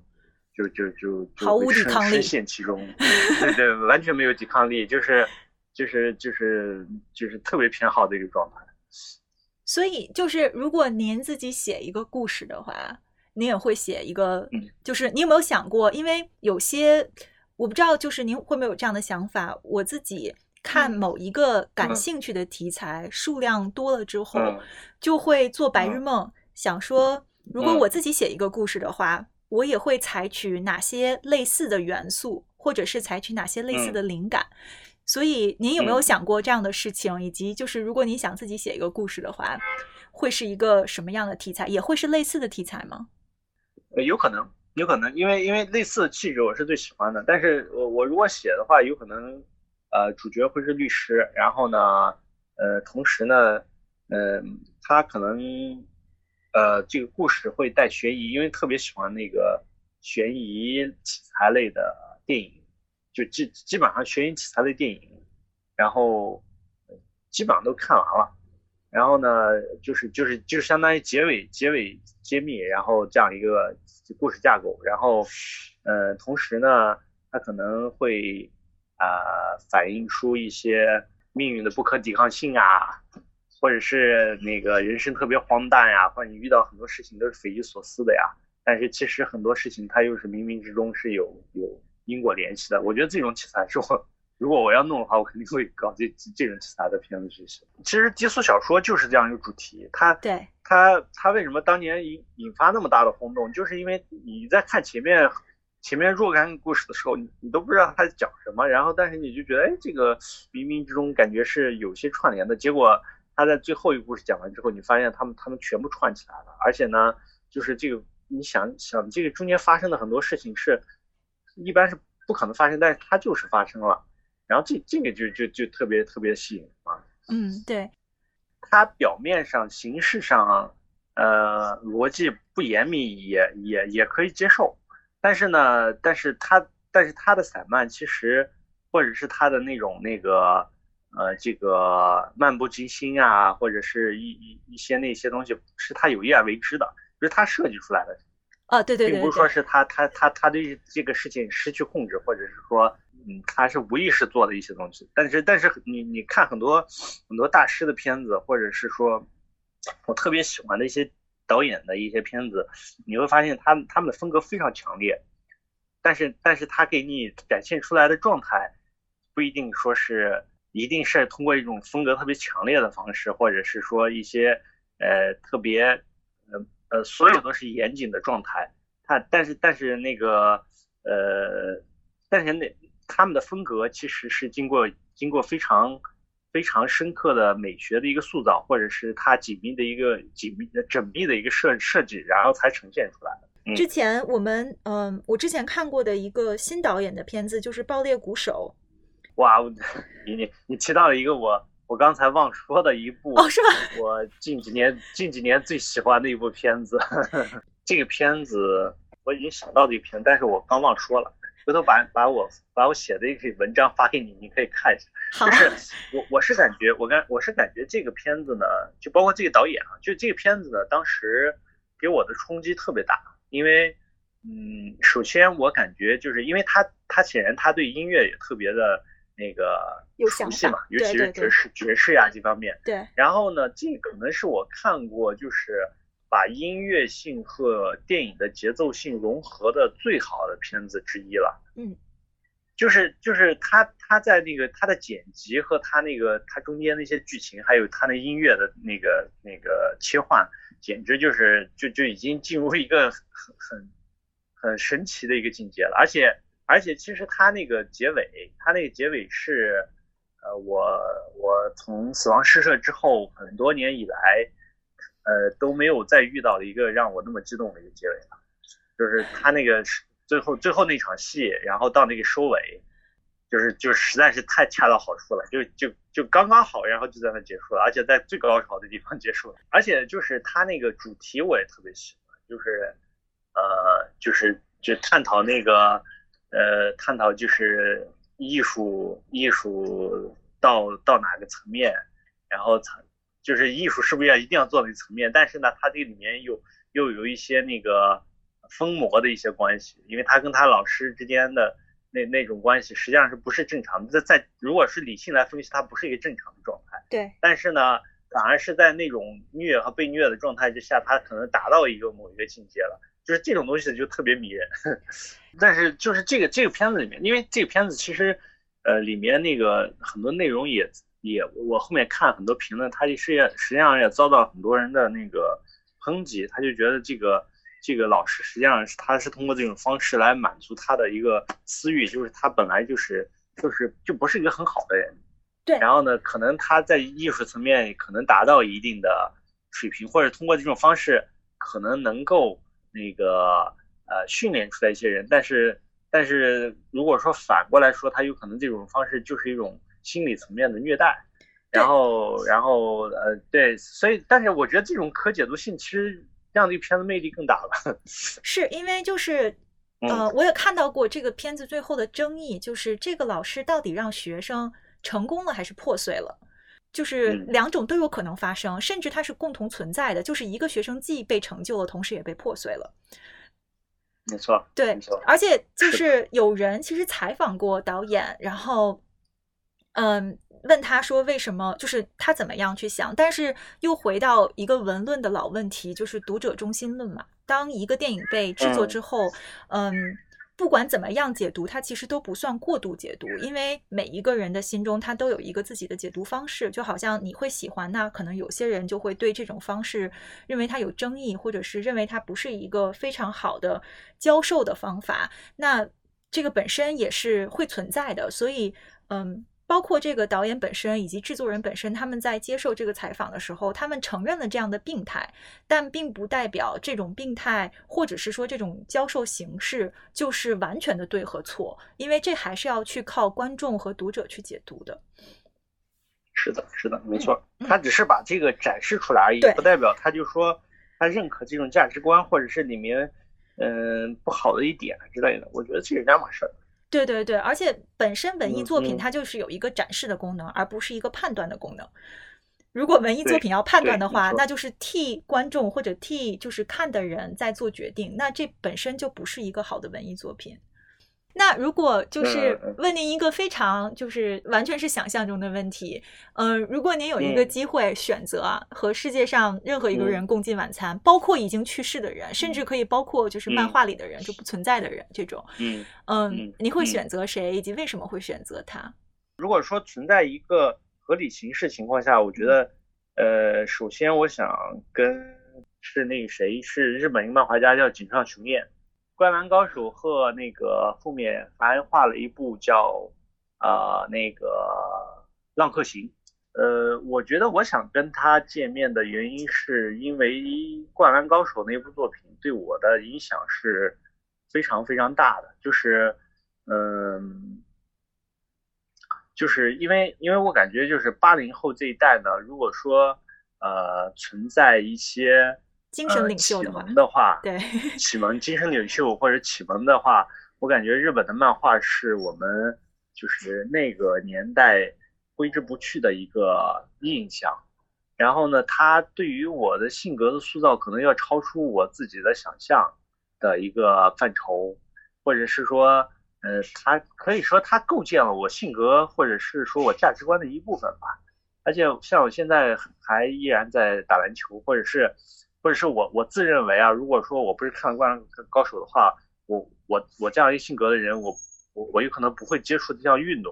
就就就毫无抵抗力，深陷其中，对对，完全没有抵抗力，就是。就是就是就是特别偏好的一个状态，所以就是如果您自己写一个故事的话，您也会写一个，就是你有没有想过？因为有些我不知道，就是您会不会有这样的想法？我自己看某一个感兴趣的题材数量多了之后，就会做白日梦，想说如果我自己写一个故事的话，我也会采取哪些类似的元素，或者是采取哪些类似的灵感。所以您有没有想过这样的事情？以及就是如果你想自己写一个故事的话，会是一个什么样的题材？也会是类似的题材吗？呃，有可能，有可能，因为因为类似的气质我是最喜欢的。但是我我如果写的话，有可能，呃，主角会是律师，然后呢，呃，同时呢，呃，他可能，呃，这个故事会带悬疑，因为特别喜欢那个悬疑题材类的电影。就基基本上悬疑题材的电影，然后基本上都看完了，然后呢，就是就是就是相当于结尾结尾揭秘，然后这样一个故事架构，然后呃，同时呢，它可能会啊反映出一些命运的不可抵抗性啊，或者是那个人生特别荒诞呀，或者你遇到很多事情都是匪夷所思的呀，但是其实很多事情它又是冥冥之中是有有。因果联系的，我觉得这种题材是我 如果我要弄的话，我肯定会搞这这种题材的片子去写。其实低俗小说就是这样一个主题，它对它它为什么当年引引发那么大的轰动，就是因为你在看前面前面若干个故事的时候，你你都不知道他在讲什么，然后但是你就觉得哎，这个冥冥之中感觉是有些串联的。结果他在最后一个故事讲完之后，你发现他们他们全部串起来了，而且呢，就是这个你想想这个中间发生的很多事情是。一般是不可能发生，但是它就是发生了，然后这这个就就就特别特别吸引啊。嗯，对。它表面上形式上，呃，逻辑不严密也也也可以接受，但是呢，但是它但是它的散漫其实，或者是它的那种那个呃这个漫不经心啊，或者是一一一些那些东西，是他有意而为之的，就是他设计出来的。啊，对对对，并不是说是他他他他对这个事情失去控制，或者是说，嗯，他是无意识做的一些东西。但是但是你你看很多很多大师的片子，或者是说，我特别喜欢的一些导演的一些片子，你会发现他他们的风格非常强烈，但是但是他给你展现出来的状态，不一定说是一定是通过一种风格特别强烈的方式，或者是说一些呃特别呃。呃，所有都是严谨的状态，他但是但是那个呃，但是那他们的风格其实是经过经过非常非常深刻的美学的一个塑造，或者是它紧密的一个紧密的缜密的一个设设计，然后才呈现出来的。之前我们嗯，我之前看过的一个新导演的片子就是《爆裂鼓手》。哇，你你你提到了一个我。我刚才忘说的一部哦，是吗？我近几年近几年最喜欢的一部片子，这个片子我已经想到这个片，但是我刚忘说了，回头把把我把我写的一篇文章发给你，你可以看一下。好，就是我我是感觉我感我是感觉这个片子呢，就包括这个导演啊，就这个片子呢，当时给我的冲击特别大，因为嗯，首先我感觉就是因为他他显然他对音乐也特别的。那个熟悉嘛，尤其是爵士、爵士呀这方面。对。然后呢，这可能是我看过就是把音乐性和电影的节奏性融合的最好的片子之一了。嗯。就是就是他他在那个他的剪辑和他那个他中间那些剧情，还有他的音乐的那个那个切换，简直就是就就已经进入一个很很很神奇的一个境界了，而且。而且其实他那个结尾，他那个结尾是，呃，我我从死亡诗社之后很多年以来，呃，都没有再遇到一个让我那么激动的一个结尾了。就是他那个最后最后那场戏，然后到那个收尾，就是就实在是太恰到好处了，就就就刚刚好，然后就在那结束了，而且在最高潮的地方结束了。而且就是他那个主题我也特别喜欢，就是呃，就是就探讨那个。呃，探讨就是艺术，艺术到到哪个层面，然后层就是艺术是不是要一定要做那个层面？但是呢，它这里面又又有一些那个疯魔的一些关系，因为他跟他老师之间的那那种关系实际上是不是正常的？在在如果是理性来分析，它不是一个正常的状态。对。但是呢，反而是在那种虐和被虐的状态之下，他可能达到一个某一个境界了。就是这种东西就特别迷人。但是就是这个这个片子里面，因为这个片子其实呃里面那个很多内容也也我后面看很多评论，它也是也实际上也遭到很多人的那个抨击，他就觉得这个这个老师实际上是他是通过这种方式来满足他的一个私欲，就是他本来就是就是就不是一个很好的人。对，然后呢，可能他在艺术层面可能达到一定的水平，或者通过这种方式可能能够那个呃训练出来一些人，但是但是如果说反过来说，他有可能这种方式就是一种心理层面的虐待，然后然后呃对，所以但是我觉得这种可解读性其实让这个片子魅力更大了，是因为就是呃我也看到过这个片子最后的争议，就是这个老师到底让学生。成功了还是破碎了，就是两种都有可能发生，甚至它是共同存在的。就是一个学生既被成就了，同时也被破碎了。没错，对，而且就是有人其实采访过导演，然后嗯，问他说为什么，就是他怎么样去想，但是又回到一个文论的老问题，就是读者中心论嘛。当一个电影被制作之后，嗯。不管怎么样解读，它其实都不算过度解读，因为每一个人的心中他都有一个自己的解读方式。就好像你会喜欢，那可能有些人就会对这种方式认为它有争议，或者是认为它不是一个非常好的教授的方法。那这个本身也是会存在的，所以嗯。包括这个导演本身以及制作人本身，他们在接受这个采访的时候，他们承认了这样的病态，但并不代表这种病态或者是说这种教授形式就是完全的对和错，因为这还是要去靠观众和读者去解读的。是的，是的，没错，他只是把这个展示出来而已，不代表他就说他认可这种价值观，或者是里面嗯不好的一点之类的。我觉得这是两码事儿。对对对，而且本身文艺作品它就是有一个展示的功能，而不是一个判断的功能。如果文艺作品要判断的话，那就是替观众或者替就是看的人在做决定，那这本身就不是一个好的文艺作品。那如果就是问您一个非常就是完全是想象中的问题，嗯，如果您有一个机会选择和世界上任何一个人共进晚餐，包括已经去世的人，甚至可以包括就是漫画里的人就不存在的人这种，嗯嗯，您会选择谁，以及为什么会选择他？如果说存在一个合理形式情况下，我觉得，呃，首先我想跟是那个谁是日本一个漫画家叫井上雄彦。《灌篮高手》和那个后面还画了一部叫呃那个《浪客行》。呃，我觉得我想跟他见面的原因，是因为《灌篮高手》那部作品对我的影响是非常非常大的。就是，嗯，就是因为因为我感觉就是八零后这一代呢，如果说呃存在一些。精神领袖的话，对启蒙精神领袖或者启蒙的话，我感觉日本的漫画是我们就是那个年代挥之不去的一个印象。然后呢，他对于我的性格的塑造，可能要超出我自己的想象的一个范畴，或者是说，呃，他可以说他构建了我性格或者是说我价值观的一部分吧。而且像我现在还依然在打篮球，或者是。或者是我我自认为啊，如果说我不是看了《灌篮高手》的话，我我我这样一性格的人，我我我有可能不会接触这项运动。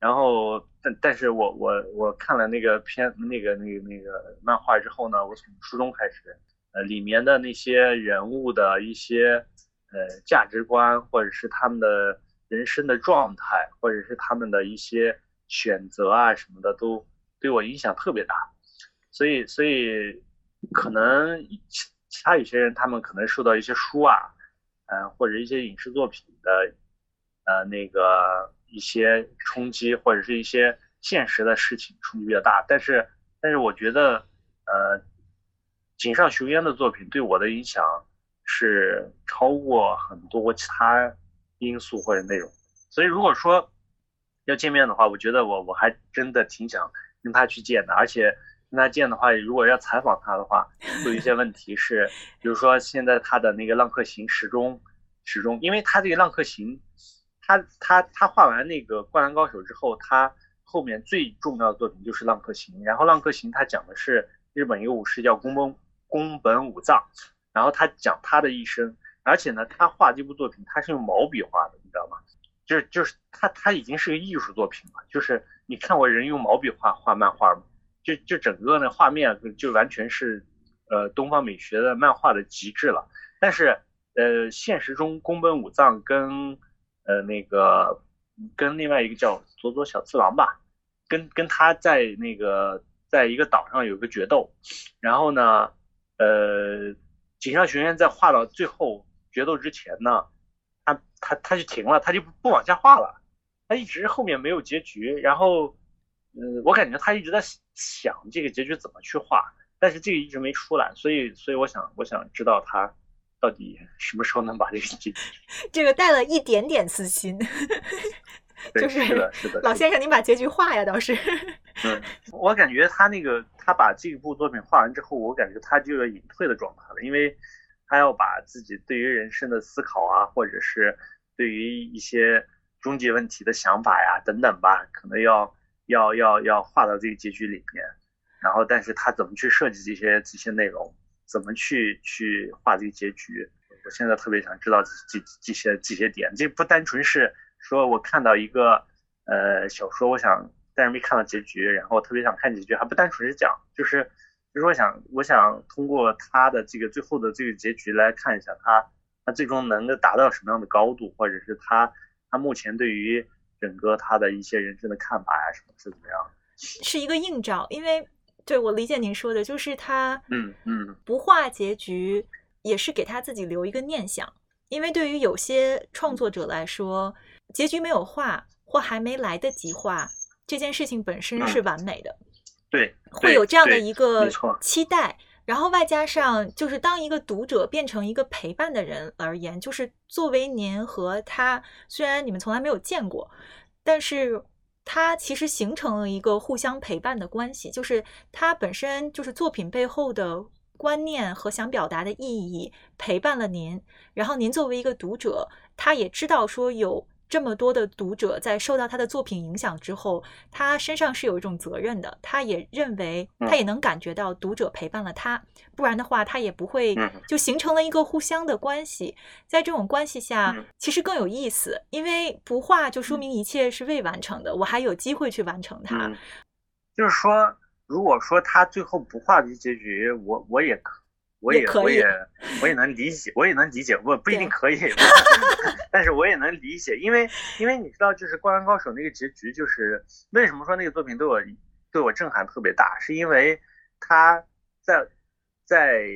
然后，但但是我我我看了那个片那个那个那个漫画之后呢，我从初中开始，呃，里面的那些人物的一些呃价值观，或者是他们的人生的状态，或者是他们的一些选择啊什么的，都对我影响特别大。所以，所以。可能其其他有些人，他们可能受到一些书啊，嗯，或者一些影视作品的，呃，那个一些冲击，或者是一些现实的事情冲击比较大。但是，但是我觉得，呃，井上雄彦的作品对我的影响是超过很多其他因素或者内容。所以，如果说要见面的话，我觉得我我还真的挺想跟他去见的，而且。那这样的话，如果要采访他的话，会有一些问题是，比如说现在他的那个《浪客行》始终始终，因为他这个《浪客行》，他他他画完那个《灌篮高手》之后，他后面最重要的作品就是《浪客行》。然后《浪客行》他讲的是日本一个武士叫宫本宫本武藏，然后他讲他的一生，而且呢，他画这部作品他是用毛笔画的，你知道吗？就是就是他他已经是个艺术作品了，就是你看过人用毛笔画画漫画吗？就就整个那画面就完全是呃东方美学的漫画的极致了。但是呃现实中宫本武藏跟呃那个跟另外一个叫佐佐小次郎吧，跟跟他在那个在一个岛上有个决斗，然后呢呃井上学院在画到最后决斗之前呢。他他他就停了，他就不往下画了，他一直后面没有结局，然后，嗯，我感觉他一直在想这个结局怎么去画，但是这个一直没出来，所以所以我想我想知道他到底什么时候能把这个结局。这个带了一点点私心，就是是的，是的，老先生，您把结局画呀，倒是。嗯，我感觉他那个他把这部作品画完之后，我感觉他就要隐退的状态了，因为。他要把自己对于人生的思考啊，或者是对于一些终极问题的想法呀，等等吧，可能要要要要画到这个结局里面。然后，但是他怎么去设计这些这些内容，怎么去去画这个结局，我现在特别想知道这这这些这些点。这不单纯是说我看到一个呃小说，我想但是没看到结局，然后特别想看结局，还不单纯是讲，就是。就是我想，我想通过他的这个最后的这个结局来看一下他，他最终能够达到什么样的高度，或者是他他目前对于整个他的一些人生的看法呀，什么是怎么样？是一个映照，因为对我理解您说的，就是他嗯嗯不画结局，也是给他自己留一个念想，因为对于有些创作者来说，结局没有画或还没来得及画，这件事情本身是完美的。对，会有这样的一个期待，然后外加上就是当一个读者变成一个陪伴的人而言，就是作为您和他，虽然你们从来没有见过，但是他其实形成了一个互相陪伴的关系，就是他本身就是作品背后的观念和想表达的意义陪伴了您，然后您作为一个读者，他也知道说有。这么多的读者在受到他的作品影响之后，他身上是有一种责任的。他也认为，他也能感觉到读者陪伴了他，不然的话，他也不会就形成了一个互相的关系。在这种关系下，其实更有意思，因为不画就说明一切是未完成的，我还有机会去完成它。就是说，如果说他最后不画的结局，我我也可。我也我也我也能理解，我也能理解，我不一定可以，但是我也能理解，因为因为你知道，就是《灌篮高手》那个结局，就是为什么说那个作品对我对我震撼特别大，是因为他在在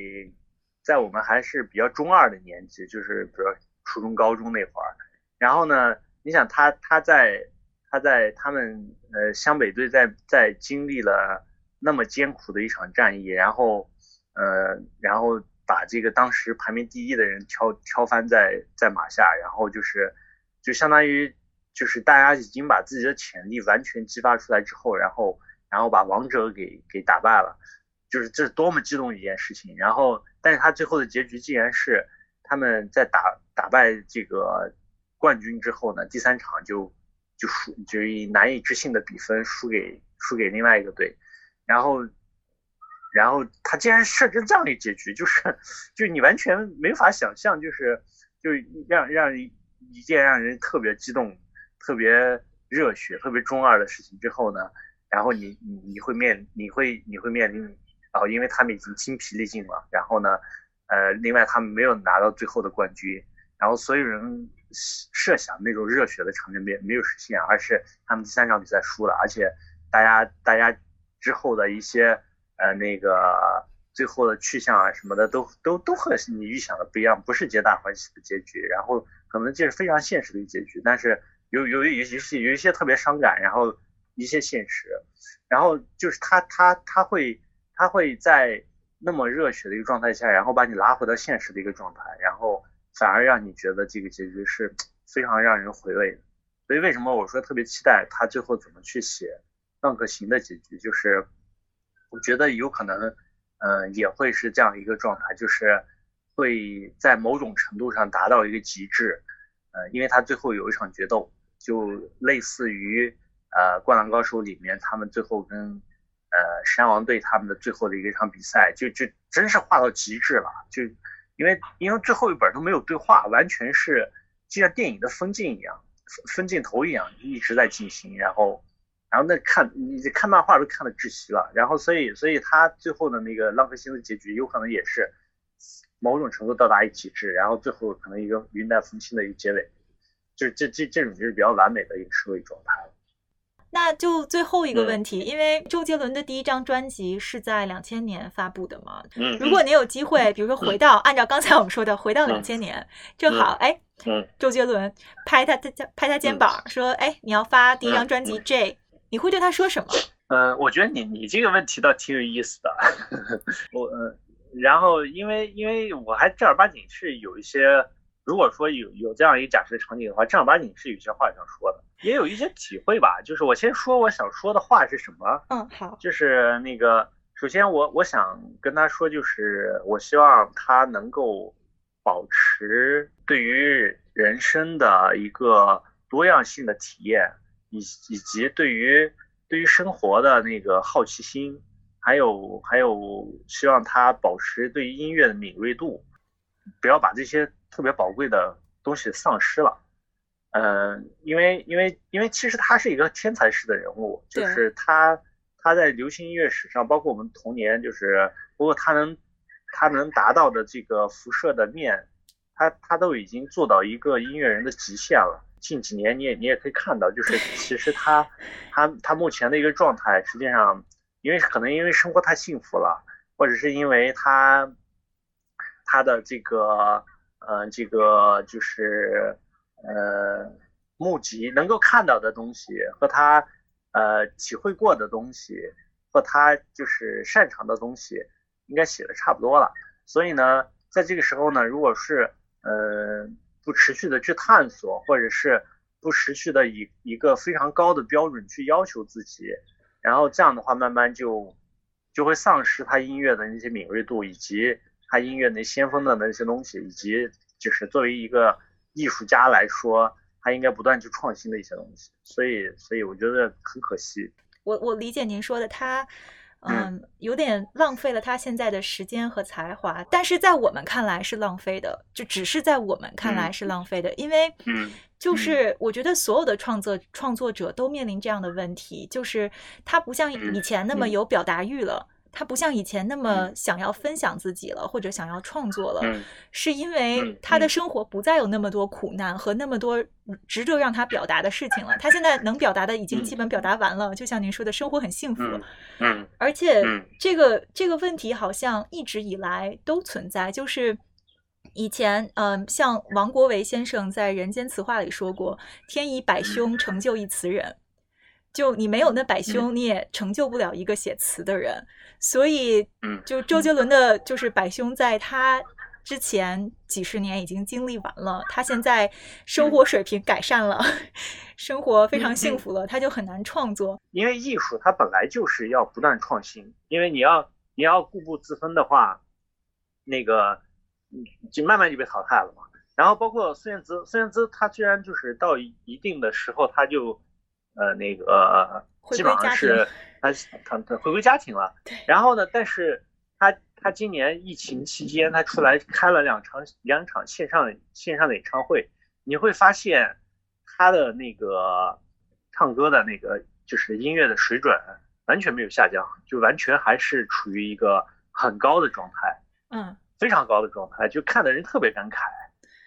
在我们还是比较中二的年纪，就是比如初中高中那会儿，然后呢，你想他他在他在他们呃湘北队在在经历了那么艰苦的一场战役，然后。呃，然后把这个当时排名第一的人挑挑翻在在马下，然后就是，就相当于就是大家已经把自己的潜力完全激发出来之后，然后然后把王者给给打败了，就是这是多么激动一件事情。然后，但是他最后的结局竟然是他们在打打败这个冠军之后呢，第三场就就输，就以难以置信的比分输给输给另外一个队，然后。然后他竟然设置这样的结局，就是，就你完全没法想象，就是，就让让一件让人特别激动、特别热血、特别中二的事情之后呢，然后你你你会面你会你会面临，然后因为他们已经精疲力尽了，然后呢，呃，另外他们没有拿到最后的冠军，然后所有人设想那种热血的场面没没有实现，而是他们第三场比赛输了，而且大家大家之后的一些。呃，那个最后的去向啊什么的，都都都和你预想的不一样，不是皆大欢喜的结局，然后可能就是非常现实的一个结局，但是有有有一些有一些特别伤感，然后一些现实，然后就是他他他会他会在那么热血的一个状态下，然后把你拉回到现实的一个状态，然后反而让你觉得这个结局是非常让人回味的，所以为什么我说特别期待他最后怎么去写浪客行的结局，就是。我觉得有可能，嗯，也会是这样一个状态，就是会在某种程度上达到一个极致，呃，因为他最后有一场决斗，就类似于呃《灌篮高手》里面他们最后跟呃山王队他们的最后的一个场比赛，就就真是画到极致了，就因为因为最后一本都没有对话，完全是就像电影的分镜一样，分镜头一样一直在进行，然后然后那看你看漫画都看的窒息了，然后所以所以他最后的那个浪费心的结局有可能也是某种程度到达一极致，然后最后可能一个云淡风轻的一个结尾，就是这这这种就是比较完美的一个收尾状态。那就最后一个问题，因为周杰伦的第一张专辑是在两千年发布的嘛。嗯，如果您有机会，比如说回到，按照刚才我们说的，回到两千年，正好，哎，周杰伦拍他他拍他肩膀说，哎，你要发第一张专辑 J，你会对他说什么？嗯，我觉得你你这个问题倒挺有意思的。我嗯，然后因为因为我还正儿八经是有一些。如果说有有这样一个假设场景的话，正儿八经是有些话想说的，也有一些体会吧。就是我先说我想说的话是什么。嗯，好。就是那个，首先我我想跟他说，就是我希望他能够保持对于人生的一个多样性的体验，以以及对于对于生活的那个好奇心，还有还有希望他保持对于音乐的敏锐度，不要把这些。特别宝贵的东西丧失了，嗯，因为因为因为其实他是一个天才式的人物，就是他他在流行音乐史上，包括我们童年，就是包括他能他能达到的这个辐射的面，他他都已经做到一个音乐人的极限了。近几年你也你也可以看到，就是其实他他他目前的一个状态，实际上因为可能因为生活太幸福了，或者是因为他他的这个。呃，这个就是呃，目击能够看到的东西和他呃体会过的东西和他就是擅长的东西，应该写的差不多了。所以呢，在这个时候呢，如果是呃不持续的去探索，或者是不持续的以一个非常高的标准去要求自己，然后这样的话，慢慢就就会丧失他音乐的那些敏锐度以及。他音乐那先锋的那些东西，以及就是作为一个艺术家来说，他应该不断去创新的一些东西，所以，所以我觉得很可惜。我我理解您说的，他嗯，有点浪费了他现在的时间和才华，但是在我们看来是浪费的，就只是在我们看来是浪费的，因为就是我觉得所有的创作创作者都面临这样的问题，就是他不像以前那么有表达欲了。他不像以前那么想要分享自己了，或者想要创作了，是因为他的生活不再有那么多苦难和那么多值得让他表达的事情了。他现在能表达的已经基本表达完了，就像您说的，生活很幸福。嗯，而且这个这个问题好像一直以来都存在，就是以前，嗯，像王国维先生在《人间词话》里说过：“天以百凶成就一词人。”就你没有那百凶，你也成就不了一个写词的人。所以，就周杰伦的，就是百凶，在他之前几十年已经经历完了。他现在生活水平改善了，生活非常幸福了，他就很难创作。因为艺术它本来就是要不断创新，因为你要你要固步自封的话，那个就慢慢就被淘汰了嘛。然后包括孙燕姿，孙燕姿她虽然就是到一定的时候，她就。呃，那个基本上是他他他回归家庭了。然后呢，但是他他今年疫情期间，他出来开了两场两场线上线上的演唱会，你会发现他的那个唱歌的那个就是音乐的水准完全没有下降，就完全还是处于一个很高的状态，嗯，非常高的状态，就看的人特别感慨。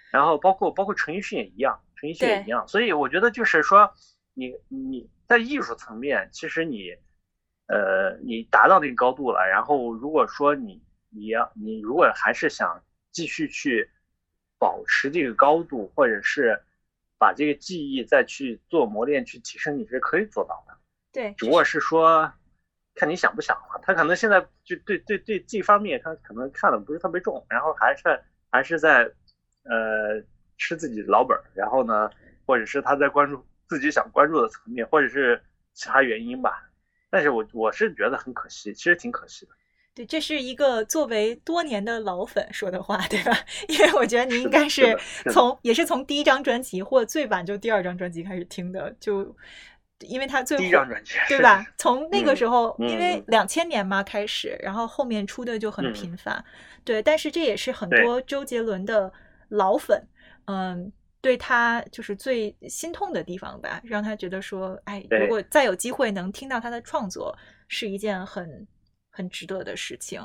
然后包括包括陈奕迅也一样，陈奕迅也一样。所以我觉得就是说。你你在艺术层面，其实你，呃，你达到那个高度了。然后如果说你你要你如果还是想继续去保持这个高度，或者是把这个技艺再去做磨练、去提升，你是可以做到的。对，只不过是说看你想不想了。他可能现在就对对对这方面，他可能看的不是特别重，然后还是还是在呃吃自己老本儿。然后呢，或者是他在关注。自己想关注的层面，或者是其他原因吧，但是我我是觉得很可惜，其实挺可惜的。对，这是一个作为多年的老粉说的话，对吧？因为我觉得您应该是从也是从第一张专辑或最晚就第二张专辑开始听的，就因为他最第一张专辑，对吧？从那个时候，嗯因为嗯两千年嘛开始，然后后面出的就很嗯频繁，对。但是这也是很多周杰伦的老粉，嗯，对他就是最心痛的地方吧，让他觉得说，哎，如果再有机会能听到他的创作，是一件很很值得的事情。